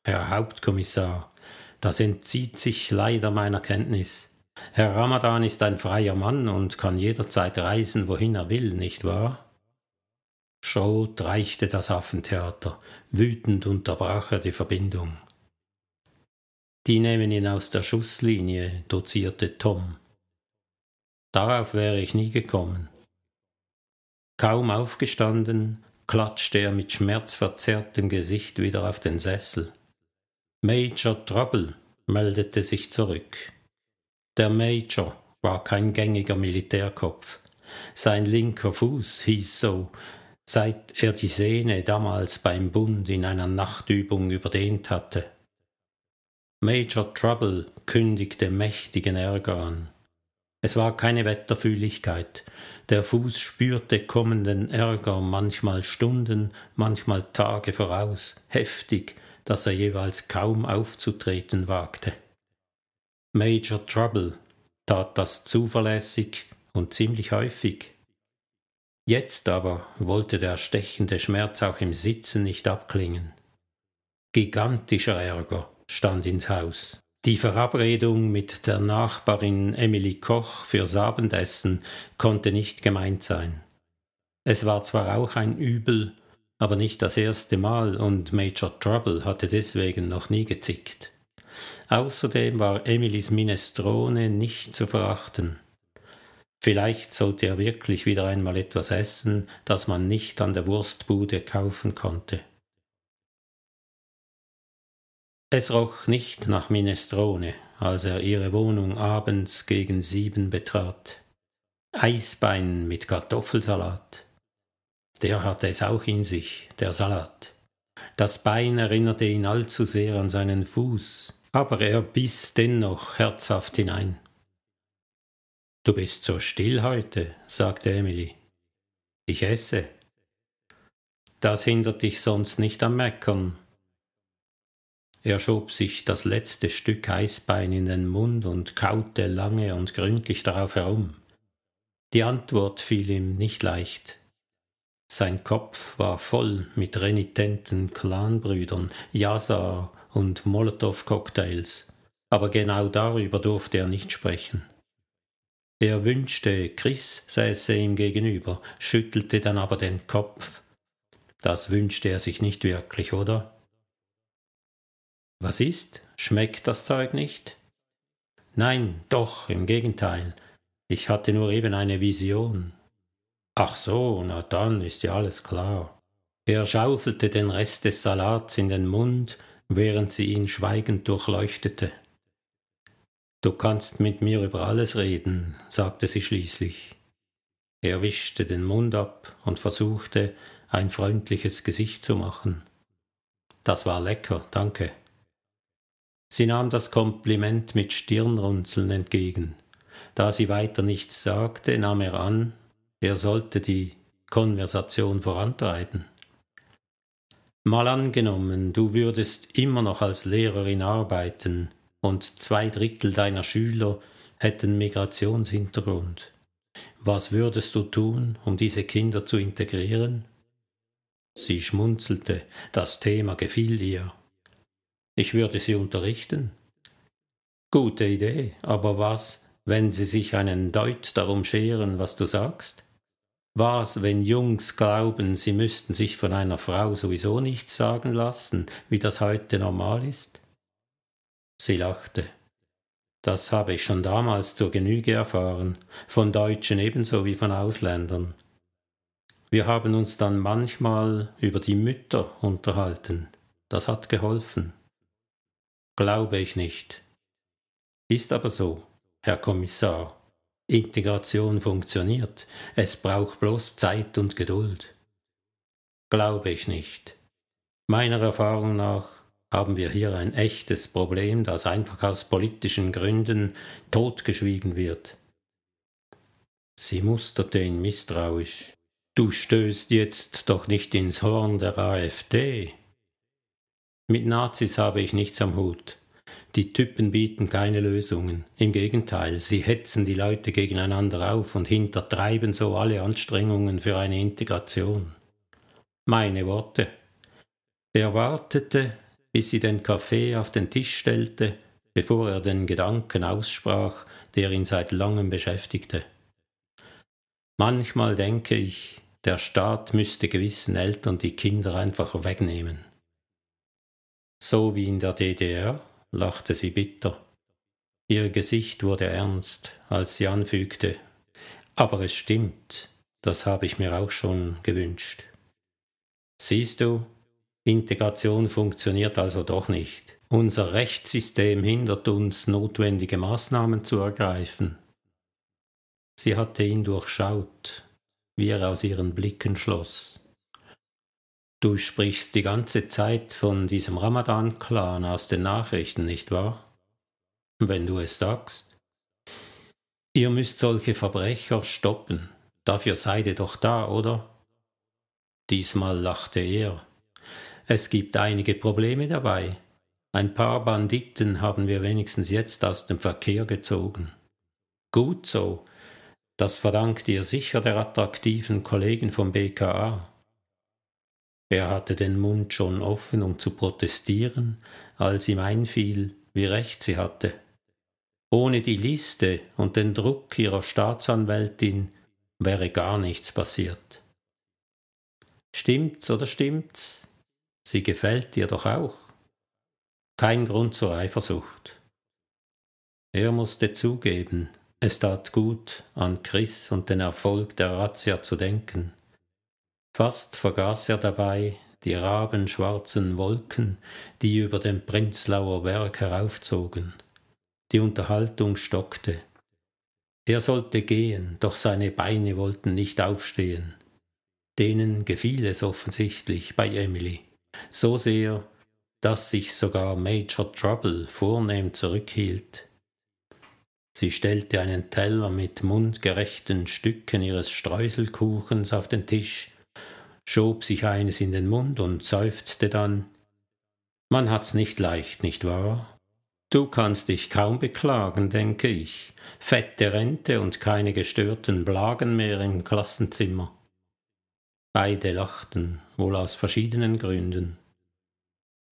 Herr Hauptkommissar, das entzieht sich leider meiner Kenntnis. Herr Ramadan ist ein freier Mann und kann jederzeit reisen, wohin er will, nicht wahr? Schrot reichte das Affentheater. Wütend unterbrach er die Verbindung. Die nehmen ihn aus der Schusslinie, dozierte Tom. Darauf wäre ich nie gekommen. Kaum aufgestanden, klatschte er mit schmerzverzerrtem Gesicht wieder auf den Sessel. Major Trouble meldete sich zurück. Der Major war kein gängiger Militärkopf. Sein linker Fuß hieß so, seit er die Sehne damals beim Bund in einer Nachtübung überdehnt hatte. Major Trouble kündigte mächtigen Ärger an. Es war keine Wetterfühligkeit. Der Fuß spürte kommenden Ärger manchmal Stunden, manchmal Tage voraus, heftig, dass er jeweils kaum aufzutreten wagte. Major Trouble tat das zuverlässig und ziemlich häufig. Jetzt aber wollte der stechende Schmerz auch im Sitzen nicht abklingen. Gigantischer Ärger stand ins Haus. Die Verabredung mit der Nachbarin Emily Koch fürs Abendessen konnte nicht gemeint sein. Es war zwar auch ein Übel, aber nicht das erste Mal und Major Trouble hatte deswegen noch nie gezickt. Außerdem war Emilys Minestrone nicht zu verachten. Vielleicht sollte er wirklich wieder einmal etwas essen, das man nicht an der Wurstbude kaufen konnte. Es roch nicht nach Minestrone, als er ihre Wohnung abends gegen sieben betrat. Eisbein mit Kartoffelsalat. Der hatte es auch in sich, der Salat. Das Bein erinnerte ihn allzu sehr an seinen Fuß, aber er biss dennoch herzhaft hinein. Du bist so still heute, sagte Emily. Ich esse. Das hindert dich sonst nicht am Meckern, er schob sich das letzte Stück Eisbein in den Mund und kaute lange und gründlich darauf herum. Die Antwort fiel ihm nicht leicht. Sein Kopf war voll mit renitenten Clanbrüdern, Yasar und Molotow-Cocktails, aber genau darüber durfte er nicht sprechen. Er wünschte, Chris säße ihm gegenüber, schüttelte dann aber den Kopf. Das wünschte er sich nicht wirklich, oder? Was ist? Schmeckt das Zeug nicht? Nein, doch, im Gegenteil. Ich hatte nur eben eine Vision. Ach so, na dann ist ja alles klar. Er schaufelte den Rest des Salats in den Mund, während sie ihn schweigend durchleuchtete. Du kannst mit mir über alles reden, sagte sie schließlich. Er wischte den Mund ab und versuchte, ein freundliches Gesicht zu machen. Das war lecker, danke. Sie nahm das Kompliment mit Stirnrunzeln entgegen. Da sie weiter nichts sagte, nahm er an, er sollte die Konversation vorantreiben. Mal angenommen, du würdest immer noch als Lehrerin arbeiten und zwei Drittel deiner Schüler hätten Migrationshintergrund. Was würdest du tun, um diese Kinder zu integrieren? Sie schmunzelte, das Thema gefiel ihr. Ich würde sie unterrichten. Gute Idee, aber was, wenn sie sich einen Deut darum scheren, was du sagst? Was, wenn Jungs glauben, sie müssten sich von einer Frau sowieso nichts sagen lassen, wie das heute normal ist? Sie lachte. Das habe ich schon damals zur Genüge erfahren, von Deutschen ebenso wie von Ausländern. Wir haben uns dann manchmal über die Mütter unterhalten. Das hat geholfen. Glaube ich nicht. Ist aber so, Herr Kommissar. Integration funktioniert. Es braucht bloß Zeit und Geduld. Glaube ich nicht. Meiner Erfahrung nach haben wir hier ein echtes Problem, das einfach aus politischen Gründen totgeschwiegen wird. Sie musterte ihn misstrauisch. Du stößt jetzt doch nicht ins Horn der AfD. Mit Nazis habe ich nichts am Hut. Die Typen bieten keine Lösungen. Im Gegenteil, sie hetzen die Leute gegeneinander auf und hintertreiben so alle Anstrengungen für eine Integration. Meine Worte. Er wartete, bis sie den Kaffee auf den Tisch stellte, bevor er den Gedanken aussprach, der ihn seit langem beschäftigte. Manchmal denke ich, der Staat müsste gewissen Eltern die Kinder einfach wegnehmen. So wie in der DDR, lachte sie bitter. Ihr Gesicht wurde ernst, als sie anfügte, aber es stimmt, das habe ich mir auch schon gewünscht. Siehst du, Integration funktioniert also doch nicht. Unser Rechtssystem hindert uns, notwendige Maßnahmen zu ergreifen. Sie hatte ihn durchschaut, wie er aus ihren Blicken schloss. Du sprichst die ganze Zeit von diesem Ramadan-Clan aus den Nachrichten, nicht wahr? Wenn du es sagst. Ihr müsst solche Verbrecher stoppen. Dafür seid ihr doch da, oder? Diesmal lachte er. Es gibt einige Probleme dabei. Ein paar Banditen haben wir wenigstens jetzt aus dem Verkehr gezogen. Gut so, das verdankt ihr sicher der attraktiven Kollegen vom BKA. Er hatte den Mund schon offen, um zu protestieren, als ihm einfiel, wie recht sie hatte. Ohne die Liste und den Druck ihrer Staatsanwältin wäre gar nichts passiert. Stimmt's oder stimmt's? Sie gefällt dir doch auch. Kein Grund zur Eifersucht. Er musste zugeben, es tat gut, an Chris und den Erfolg der Razzia zu denken. Fast vergaß er dabei die rabenschwarzen Wolken, die über dem Prenzlauer Berg heraufzogen. Die Unterhaltung stockte. Er sollte gehen, doch seine Beine wollten nicht aufstehen. Denen gefiel es offensichtlich bei Emily, so sehr, dass sich sogar Major Trouble vornehm zurückhielt. Sie stellte einen Teller mit mundgerechten Stücken ihres Streuselkuchens auf den Tisch, schob sich eines in den Mund und seufzte dann Man hat's nicht leicht, nicht wahr? Du kannst dich kaum beklagen, denke ich. Fette Rente und keine gestörten Blagen mehr im Klassenzimmer. Beide lachten, wohl aus verschiedenen Gründen.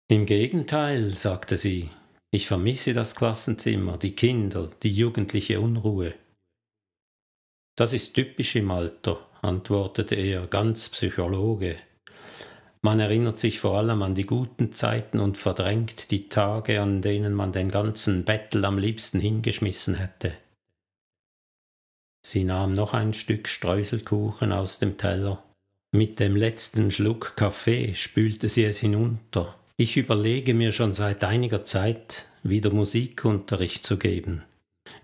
Im Gegenteil, sagte sie, ich vermisse das Klassenzimmer, die Kinder, die jugendliche Unruhe. Das ist typisch im Alter, antwortete er, ganz Psychologe. Man erinnert sich vor allem an die guten Zeiten und verdrängt die Tage, an denen man den ganzen Bettel am liebsten hingeschmissen hätte. Sie nahm noch ein Stück Streuselkuchen aus dem Teller. Mit dem letzten Schluck Kaffee spülte sie es hinunter, ich überlege mir schon seit einiger Zeit, wieder Musikunterricht zu geben.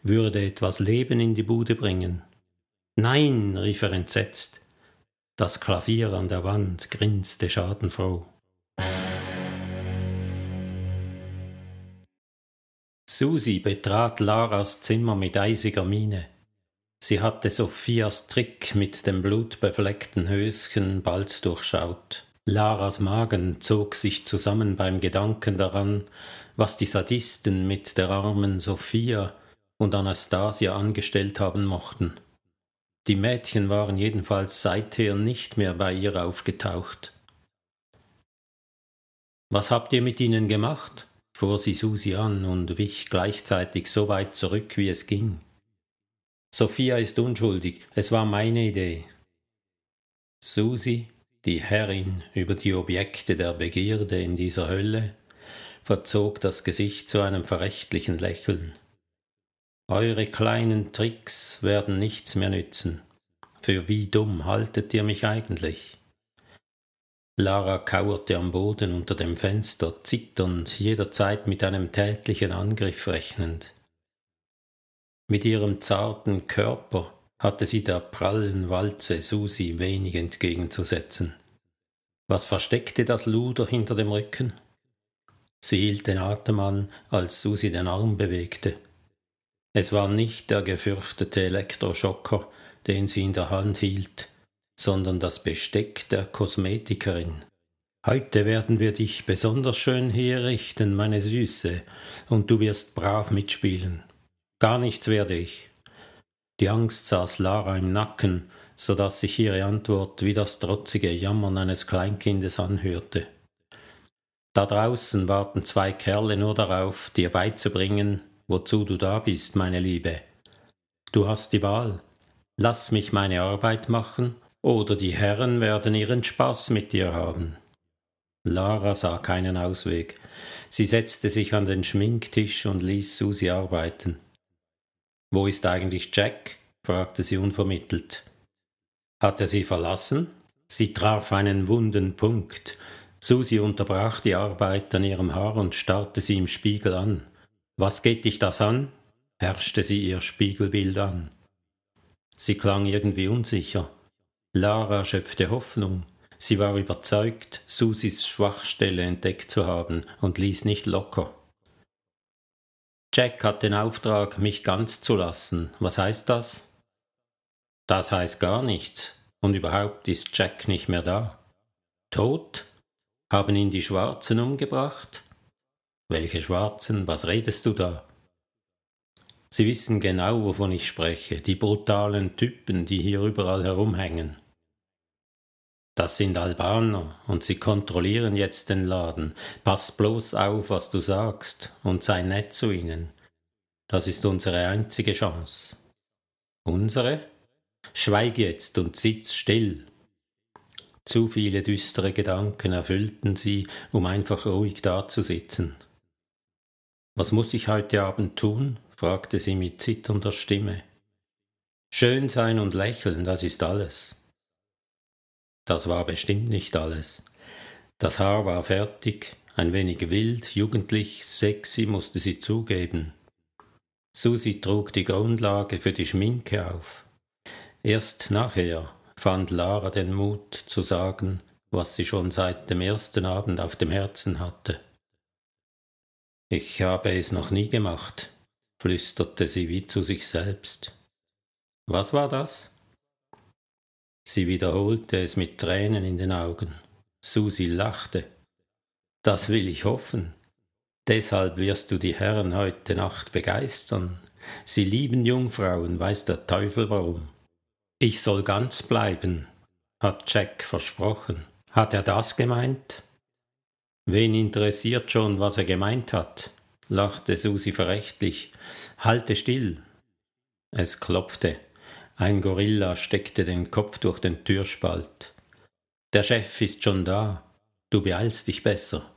Würde etwas Leben in die Bude bringen. Nein, rief er entsetzt. Das Klavier an der Wand grinste schadenfroh. Susi betrat Laras Zimmer mit eisiger Miene. Sie hatte Sophias Trick mit dem blutbefleckten Höschen bald durchschaut. Laras Magen zog sich zusammen beim Gedanken daran, was die Sadisten mit der armen Sophia und Anastasia angestellt haben mochten. Die Mädchen waren jedenfalls seither nicht mehr bei ihr aufgetaucht. Was habt ihr mit ihnen gemacht? fuhr sie Susi an und wich gleichzeitig so weit zurück, wie es ging. Sophia ist unschuldig, es war meine Idee. Susi die Herrin über die Objekte der Begierde in dieser Hölle, verzog das Gesicht zu einem verächtlichen Lächeln. Eure kleinen Tricks werden nichts mehr nützen. Für wie dumm haltet ihr mich eigentlich? Lara kauerte am Boden unter dem Fenster, zitternd, jederzeit mit einem tätlichen Angriff rechnend. Mit ihrem zarten Körper hatte sie der prallen Walze Susi wenig entgegenzusetzen. Was versteckte das Luder hinter dem Rücken? Sie hielt den Atem an, als Susi den Arm bewegte. Es war nicht der gefürchtete Elektroschocker, den sie in der Hand hielt, sondern das Besteck der Kosmetikerin. Heute werden wir dich besonders schön herrichten, meine Süße, und du wirst brav mitspielen. Gar nichts werde ich. Die Angst saß Lara im Nacken, so dass sich ihre Antwort wie das trotzige Jammern eines Kleinkindes anhörte. Da draußen warten zwei Kerle nur darauf, dir beizubringen, wozu du da bist, meine Liebe. Du hast die Wahl. Lass mich meine Arbeit machen, oder die Herren werden ihren Spaß mit dir haben. Lara sah keinen Ausweg. Sie setzte sich an den Schminktisch und ließ Susi arbeiten. Wo ist eigentlich Jack? fragte sie unvermittelt. Hat er sie verlassen? Sie traf einen wunden Punkt. Susi unterbrach die Arbeit an ihrem Haar und starrte sie im Spiegel an. Was geht dich das an? herrschte sie ihr Spiegelbild an. Sie klang irgendwie unsicher. Lara schöpfte Hoffnung. Sie war überzeugt, Susis Schwachstelle entdeckt zu haben und ließ nicht locker. Jack hat den Auftrag, mich ganz zu lassen. Was heißt das? Das heißt gar nichts. Und überhaupt ist Jack nicht mehr da. Tot? Haben ihn die Schwarzen umgebracht? Welche Schwarzen? Was redest du da? Sie wissen genau, wovon ich spreche, die brutalen Typen, die hier überall herumhängen. Das sind Albaner und sie kontrollieren jetzt den Laden. Pass bloß auf, was du sagst und sei nett zu ihnen. Das ist unsere einzige Chance. Unsere? Schweig jetzt und sitz still. Zu viele düstere Gedanken erfüllten sie, um einfach ruhig dazusitzen. Was muss ich heute Abend tun? fragte sie mit zitternder Stimme. Schön sein und lächeln, das ist alles. Das war bestimmt nicht alles. Das Haar war fertig, ein wenig wild, jugendlich, sexy musste sie zugeben. Susi trug die Grundlage für die Schminke auf. Erst nachher fand Lara den Mut zu sagen, was sie schon seit dem ersten Abend auf dem Herzen hatte. Ich habe es noch nie gemacht, flüsterte sie wie zu sich selbst. Was war das? Sie wiederholte es mit Tränen in den Augen. Susi lachte. Das will ich hoffen. Deshalb wirst du die Herren heute Nacht begeistern. Sie lieben Jungfrauen, weiß der Teufel warum. Ich soll ganz bleiben, hat Jack versprochen. Hat er das gemeint? Wen interessiert schon, was er gemeint hat? lachte Susi verächtlich. Halte still. Es klopfte. Ein Gorilla steckte den Kopf durch den Türspalt. Der Chef ist schon da. Du beeilst dich besser.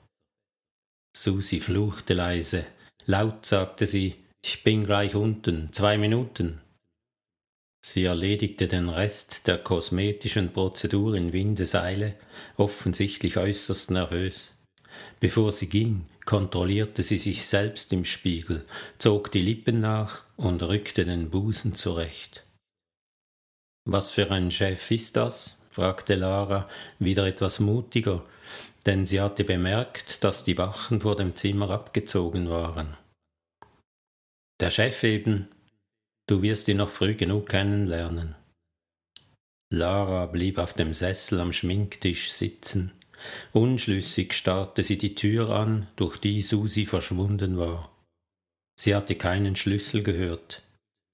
Susi fluchte leise. Laut sagte sie, ich bin gleich unten, zwei Minuten. Sie erledigte den Rest der kosmetischen Prozedur in Windeseile, offensichtlich äußerst nervös. Bevor sie ging, kontrollierte sie sich selbst im Spiegel, zog die Lippen nach und rückte den Busen zurecht. Was für ein Chef ist das? fragte Lara, wieder etwas mutiger, denn sie hatte bemerkt, dass die Wachen vor dem Zimmer abgezogen waren. Der Chef eben. Du wirst ihn noch früh genug kennenlernen. Lara blieb auf dem Sessel am Schminktisch sitzen. Unschlüssig starrte sie die Tür an, durch die Susi verschwunden war. Sie hatte keinen Schlüssel gehört.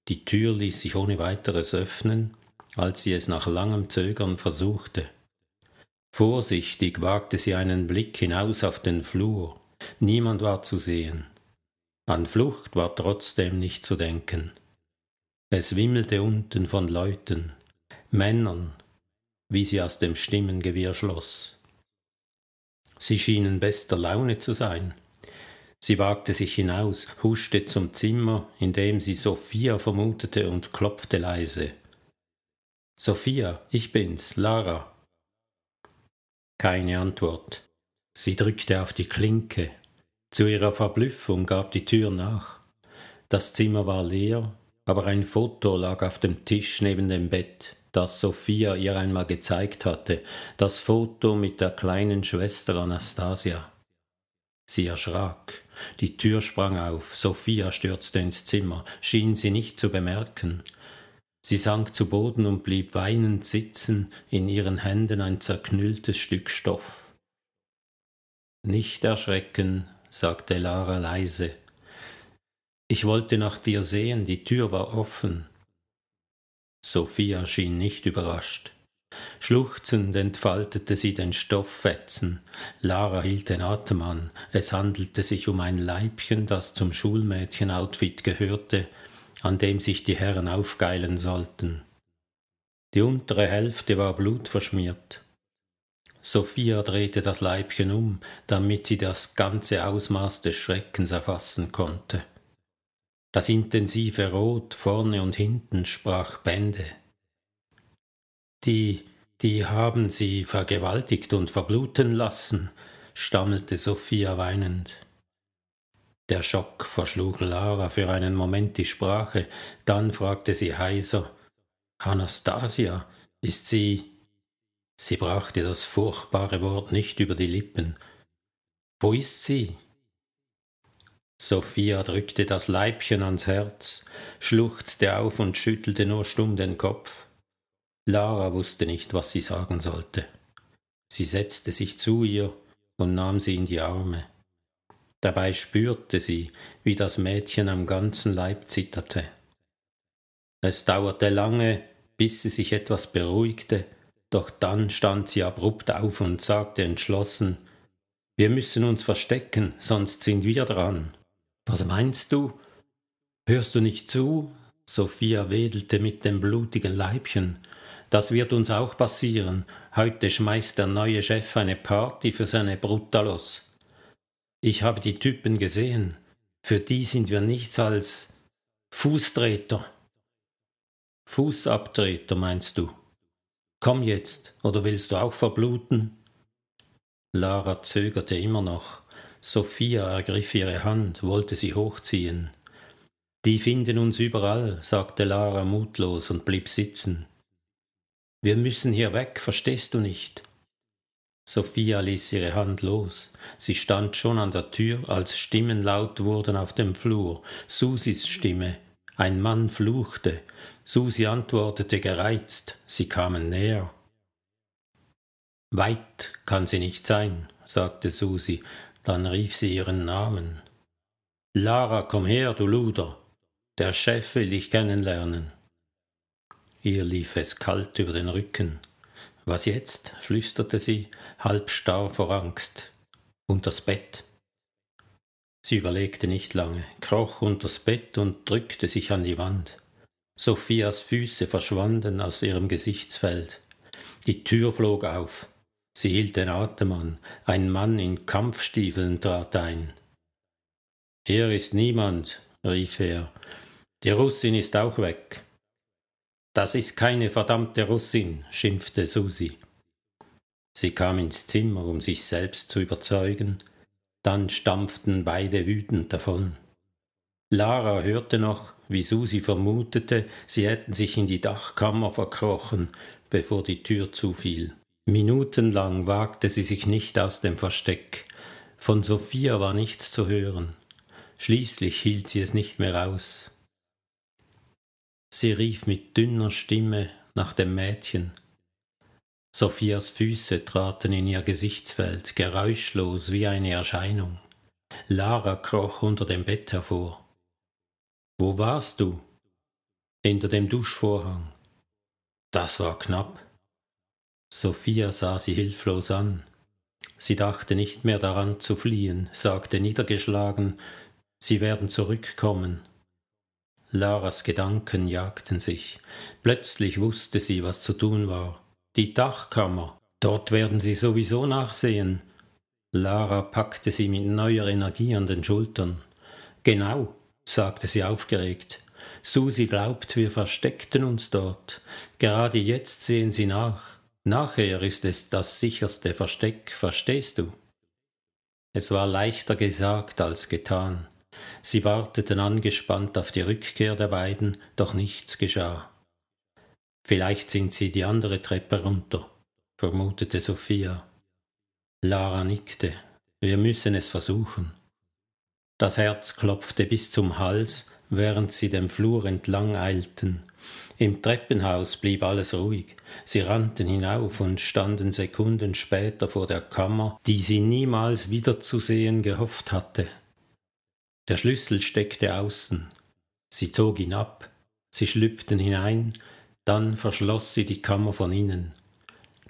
Die Tür ließ sich ohne weiteres öffnen, als sie es nach langem Zögern versuchte. Vorsichtig wagte sie einen Blick hinaus auf den Flur. Niemand war zu sehen. An Flucht war trotzdem nicht zu denken. Es wimmelte unten von Leuten, Männern, wie sie aus dem Stimmengewirr schloss. Sie schienen bester Laune zu sein. Sie wagte sich hinaus, huschte zum Zimmer, in dem sie Sophia vermutete und klopfte leise. Sophia, ich bin's, Lara. Keine Antwort. Sie drückte auf die Klinke. Zu ihrer Verblüffung gab die Tür nach. Das Zimmer war leer, aber ein Foto lag auf dem Tisch neben dem Bett, das Sophia ihr einmal gezeigt hatte, das Foto mit der kleinen Schwester Anastasia. Sie erschrak. Die Tür sprang auf. Sophia stürzte ins Zimmer, schien sie nicht zu bemerken. Sie sank zu Boden und blieb weinend sitzen, in ihren Händen ein zerknülltes Stück Stoff. Nicht erschrecken, sagte Lara leise. Ich wollte nach dir sehen, die Tür war offen. Sophia schien nicht überrascht. Schluchzend entfaltete sie den Stofffetzen. Lara hielt den Atem an. Es handelte sich um ein Leibchen, das zum Schulmädchenoutfit gehörte, an dem sich die Herren aufgeilen sollten. Die untere Hälfte war blutverschmiert. Sophia drehte das Leibchen um, damit sie das ganze Ausmaß des Schreckens erfassen konnte. Das intensive Rot vorne und hinten sprach Bände. Die, die haben sie vergewaltigt und verbluten lassen, stammelte Sophia weinend. Der Schock verschlug Lara für einen Moment die Sprache, dann fragte sie heiser Anastasia, ist sie. Sie brachte das furchtbare Wort nicht über die Lippen. Wo ist sie? Sophia drückte das Leibchen ans Herz, schluchzte auf und schüttelte nur stumm den Kopf. Lara wusste nicht, was sie sagen sollte. Sie setzte sich zu ihr und nahm sie in die Arme. Dabei spürte sie, wie das Mädchen am ganzen Leib zitterte. Es dauerte lange, bis sie sich etwas beruhigte, doch dann stand sie abrupt auf und sagte entschlossen Wir müssen uns verstecken, sonst sind wir dran. Was meinst du? Hörst du nicht zu? Sophia wedelte mit dem blutigen Leibchen. Das wird uns auch passieren. Heute schmeißt der neue Chef eine Party für seine Brutalos. Ich habe die Typen gesehen. Für die sind wir nichts als Fußtreter. Fußabtreter meinst du? Komm jetzt, oder willst du auch verbluten? Lara zögerte immer noch. Sophia ergriff ihre Hand, wollte sie hochziehen. Die finden uns überall, sagte Lara mutlos und blieb sitzen. Wir müssen hier weg, verstehst du nicht? Sophia ließ ihre Hand los. Sie stand schon an der Tür, als Stimmen laut wurden auf dem Flur. Susis Stimme. Ein Mann fluchte. Susi antwortete gereizt. Sie kamen näher. Weit kann sie nicht sein, sagte Susi dann rief sie ihren Namen. Lara, komm her, du Luder. Der Chef will dich kennenlernen. Ihr lief es kalt über den Rücken. Was jetzt? flüsterte sie, halb starr vor Angst. Unters Bett. Sie überlegte nicht lange, kroch unters Bett und drückte sich an die Wand. Sophias Füße verschwanden aus ihrem Gesichtsfeld. Die Tür flog auf. Sie hielt den Atem an. Ein Mann in Kampfstiefeln trat ein. Er ist niemand, rief er. Die Russin ist auch weg. Das ist keine verdammte Russin, schimpfte Susi. Sie kam ins Zimmer, um sich selbst zu überzeugen, dann stampften beide wütend davon. Lara hörte noch, wie Susi vermutete, sie hätten sich in die Dachkammer verkrochen, bevor die Tür zufiel. Minutenlang wagte sie sich nicht aus dem Versteck. Von Sophia war nichts zu hören. Schließlich hielt sie es nicht mehr aus. Sie rief mit dünner Stimme nach dem Mädchen. Sophias Füße traten in ihr Gesichtsfeld, geräuschlos wie eine Erscheinung. Lara kroch unter dem Bett hervor. Wo warst du? Hinter dem Duschvorhang. Das war knapp. Sophia sah sie hilflos an. Sie dachte nicht mehr daran zu fliehen, sagte niedergeschlagen, Sie werden zurückkommen. Laras Gedanken jagten sich. Plötzlich wusste sie, was zu tun war. Die Dachkammer. Dort werden sie sowieso nachsehen. Lara packte sie mit neuer Energie an den Schultern. Genau, sagte sie aufgeregt. Susi glaubt, wir versteckten uns dort. Gerade jetzt sehen sie nach. Nachher ist es das sicherste Versteck, verstehst du? Es war leichter gesagt als getan. Sie warteten angespannt auf die Rückkehr der beiden, doch nichts geschah. Vielleicht sind sie die andere Treppe runter, vermutete Sophia. Lara nickte. Wir müssen es versuchen. Das Herz klopfte bis zum Hals, während sie dem Flur entlang eilten. Im Treppenhaus blieb alles ruhig. Sie rannten hinauf und standen Sekunden später vor der Kammer, die sie niemals wiederzusehen gehofft hatte. Der Schlüssel steckte außen. Sie zog ihn ab. Sie schlüpften hinein, dann verschloss sie die Kammer von innen.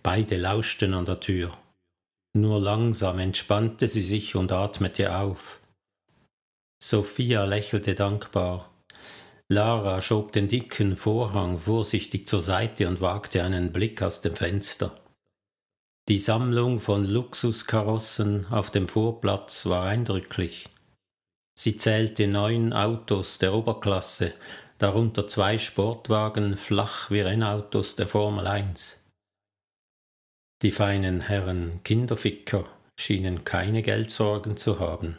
Beide lauschten an der Tür. Nur langsam entspannte sie sich und atmete auf. Sophia lächelte dankbar. Lara schob den dicken Vorhang vorsichtig zur Seite und wagte einen Blick aus dem Fenster. Die Sammlung von Luxuskarossen auf dem Vorplatz war eindrücklich. Sie zählte neun Autos der Oberklasse, darunter zwei Sportwagen flach wie Rennautos der Formel 1. Die feinen Herren Kinderficker schienen keine Geldsorgen zu haben.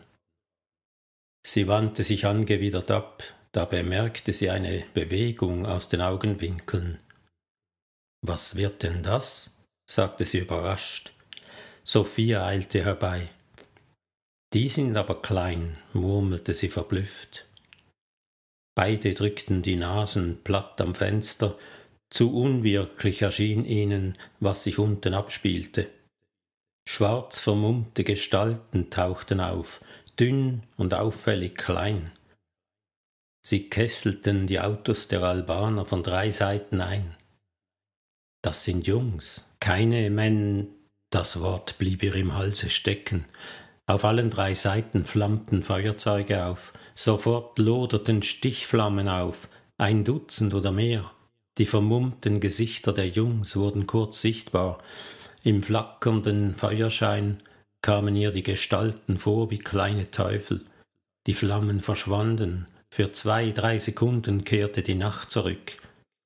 Sie wandte sich angewidert ab, da bemerkte sie eine Bewegung aus den Augenwinkeln. Was wird denn das? sagte sie überrascht. Sophia eilte herbei. Die sind aber klein, murmelte sie verblüfft. Beide drückten die Nasen platt am Fenster zu unwirklich erschien ihnen, was sich unten abspielte. Schwarz vermummte Gestalten tauchten auf, dünn und auffällig klein. Sie kesselten die Autos der Albaner von drei Seiten ein. Das sind Jungs, keine Männ. Das Wort blieb ihr im Halse stecken. Auf allen drei Seiten flammten Feuerzeuge auf, sofort loderten Stichflammen auf, ein Dutzend oder mehr. Die vermummten Gesichter der Jungs wurden kurz sichtbar. Im flackernden Feuerschein kamen ihr die Gestalten vor wie kleine Teufel. Die Flammen verschwanden. Für zwei, drei Sekunden kehrte die Nacht zurück.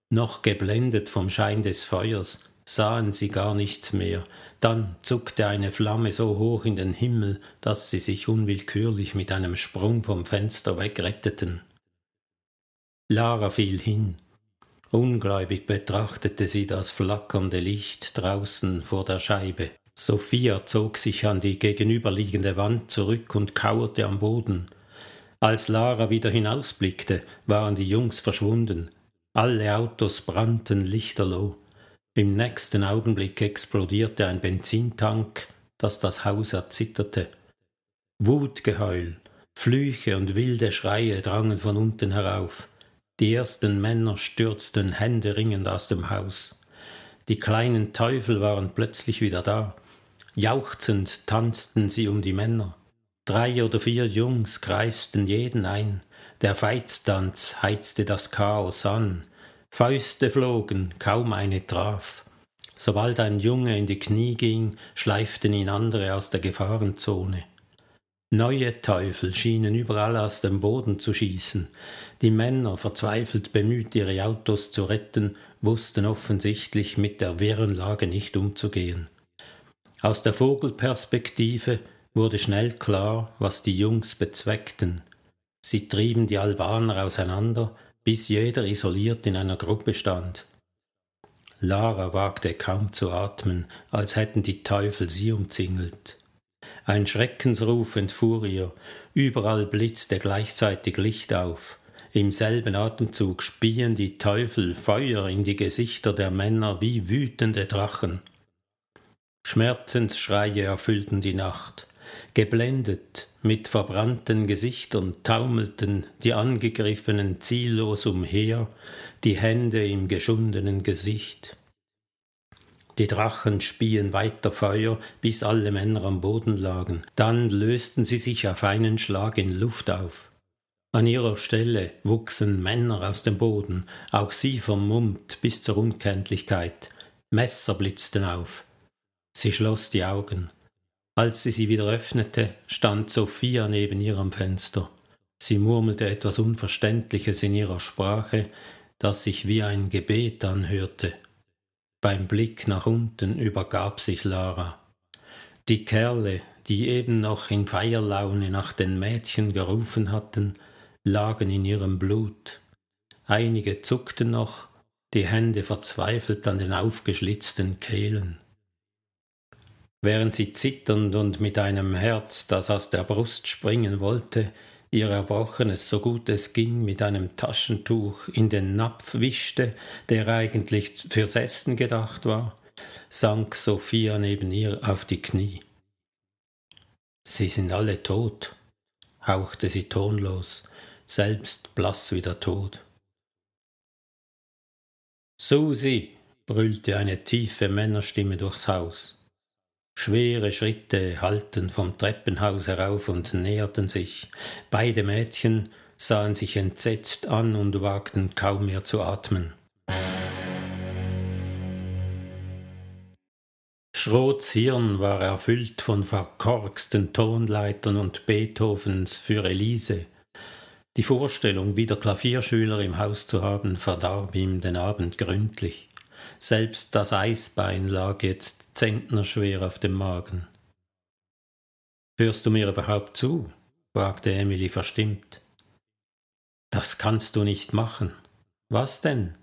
Noch geblendet vom Schein des Feuers sahen sie gar nichts mehr. Dann zuckte eine Flamme so hoch in den Himmel, dass sie sich unwillkürlich mit einem Sprung vom Fenster wegretteten. Lara fiel hin, Ungläubig betrachtete sie das flackernde Licht draußen vor der Scheibe. Sophia zog sich an die gegenüberliegende Wand zurück und kauerte am Boden. Als Lara wieder hinausblickte, waren die Jungs verschwunden. Alle Autos brannten lichterloh. Im nächsten Augenblick explodierte ein Benzintank, dass das Haus erzitterte. Wutgeheul, Flüche und wilde Schreie drangen von unten herauf. Die ersten Männer stürzten händeringend aus dem Haus. Die kleinen Teufel waren plötzlich wieder da. Jauchzend tanzten sie um die Männer. Drei oder vier Jungs kreisten jeden ein. Der Veitstanz heizte das Chaos an. Fäuste flogen, kaum eine traf. Sobald ein Junge in die Knie ging, schleiften ihn andere aus der Gefahrenzone. Neue Teufel schienen überall aus dem Boden zu schießen. Die Männer, verzweifelt bemüht, ihre Autos zu retten, wussten offensichtlich mit der wirren Lage nicht umzugehen. Aus der Vogelperspektive wurde schnell klar, was die Jungs bezweckten. Sie trieben die Albaner auseinander, bis jeder isoliert in einer Gruppe stand. Lara wagte kaum zu atmen, als hätten die Teufel sie umzingelt. Ein Schreckensruf entfuhr ihr, überall blitzte gleichzeitig Licht auf. Im selben Atemzug spien die Teufel Feuer in die Gesichter der Männer wie wütende Drachen. Schmerzensschreie erfüllten die Nacht. Geblendet, mit verbrannten Gesichtern taumelten die Angegriffenen ziellos umher, die Hände im geschundenen Gesicht. Die Drachen spien weiter Feuer, bis alle Männer am Boden lagen. Dann lösten sie sich auf einen Schlag in Luft auf. An ihrer Stelle wuchsen Männer aus dem Boden, auch sie vermummt bis zur Unkenntlichkeit. Messer blitzten auf. Sie schloss die Augen. Als sie sie wieder öffnete, stand Sophia neben ihr am Fenster. Sie murmelte etwas Unverständliches in ihrer Sprache, das sich wie ein Gebet anhörte. Beim Blick nach unten übergab sich Lara. Die Kerle, die eben noch in Feierlaune nach den Mädchen gerufen hatten, lagen in ihrem Blut. Einige zuckten noch, die Hände verzweifelt an den aufgeschlitzten Kehlen. Während sie zitternd und mit einem Herz, das aus der Brust springen wollte, ihr Erbrochenes so gut es ging mit einem Taschentuch in den Napf wischte, der eigentlich fürs Essen gedacht war, sank Sophia neben ihr auf die Knie. Sie sind alle tot, hauchte sie tonlos, selbst blass wie der Tod. Susi, brüllte eine tiefe Männerstimme durchs Haus. Schwere Schritte hallten vom Treppenhaus herauf und näherten sich. Beide Mädchen sahen sich entsetzt an und wagten kaum mehr zu atmen. Schroths Hirn war erfüllt von verkorksten Tonleitern und Beethovens für Elise. Die Vorstellung, wieder Klavierschüler im Haus zu haben, verdarb ihm den Abend gründlich. Selbst das Eisbein lag jetzt zentnerschwer auf dem Magen. Hörst du mir überhaupt zu? fragte Emily verstimmt. Das kannst du nicht machen. Was denn?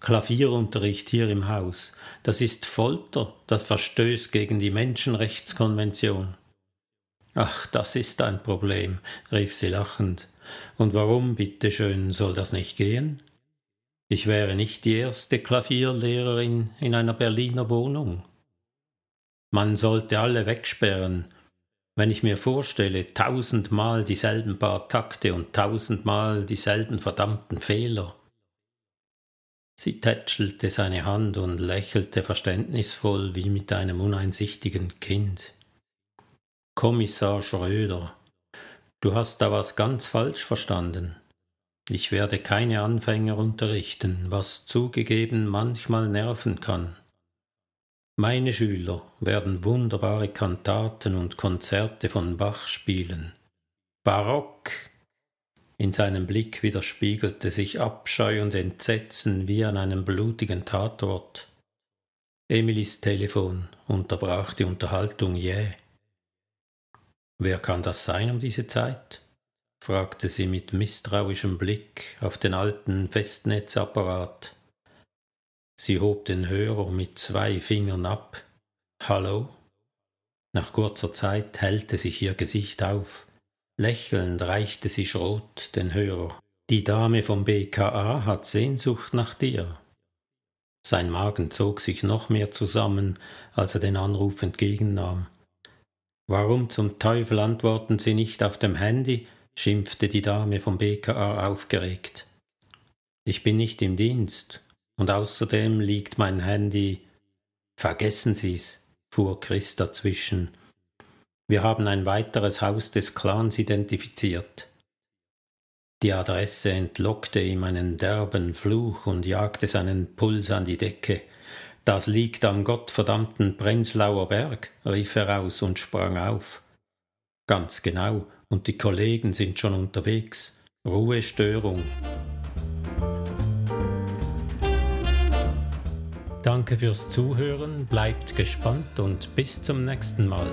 Klavierunterricht hier im Haus. Das ist Folter, das verstößt gegen die Menschenrechtskonvention. Ach, das ist ein Problem, rief sie lachend. Und warum, bitteschön, soll das nicht gehen? Ich wäre nicht die erste Klavierlehrerin in einer Berliner Wohnung. Man sollte alle wegsperren. Wenn ich mir vorstelle, tausendmal dieselben paar Takte und tausendmal dieselben verdammten Fehler. Sie tätschelte seine Hand und lächelte verständnisvoll wie mit einem uneinsichtigen Kind. Kommissar Schröder, du hast da was ganz falsch verstanden. Ich werde keine Anfänger unterrichten, was zugegeben manchmal nerven kann. Meine Schüler werden wunderbare Kantaten und Konzerte von Bach spielen. Barock! In seinem Blick widerspiegelte sich Abscheu und Entsetzen wie an einem blutigen Tatort. Emilys Telefon unterbrach die Unterhaltung jäh. Wer kann das sein um diese Zeit? Fragte sie mit misstrauischem Blick auf den alten Festnetzapparat. Sie hob den Hörer mit zwei Fingern ab. Hallo? Nach kurzer Zeit hellte sich ihr Gesicht auf. Lächelnd reichte sie Schrot den Hörer. Die Dame vom BKA hat Sehnsucht nach dir. Sein Magen zog sich noch mehr zusammen, als er den Anruf entgegennahm. Warum zum Teufel antworten Sie nicht auf dem Handy, schimpfte die Dame vom BKA aufgeregt. Ich bin nicht im Dienst, und außerdem liegt mein Handy. Vergessen Sie's, fuhr Chris dazwischen. Wir haben ein weiteres Haus des Clans identifiziert. Die Adresse entlockte ihm einen derben Fluch und jagte seinen Puls an die Decke. Das liegt am gottverdammten Prenzlauer Berg, rief er aus und sprang auf. Ganz genau, und die Kollegen sind schon unterwegs. Ruhestörung. Danke fürs Zuhören, bleibt gespannt und bis zum nächsten Mal.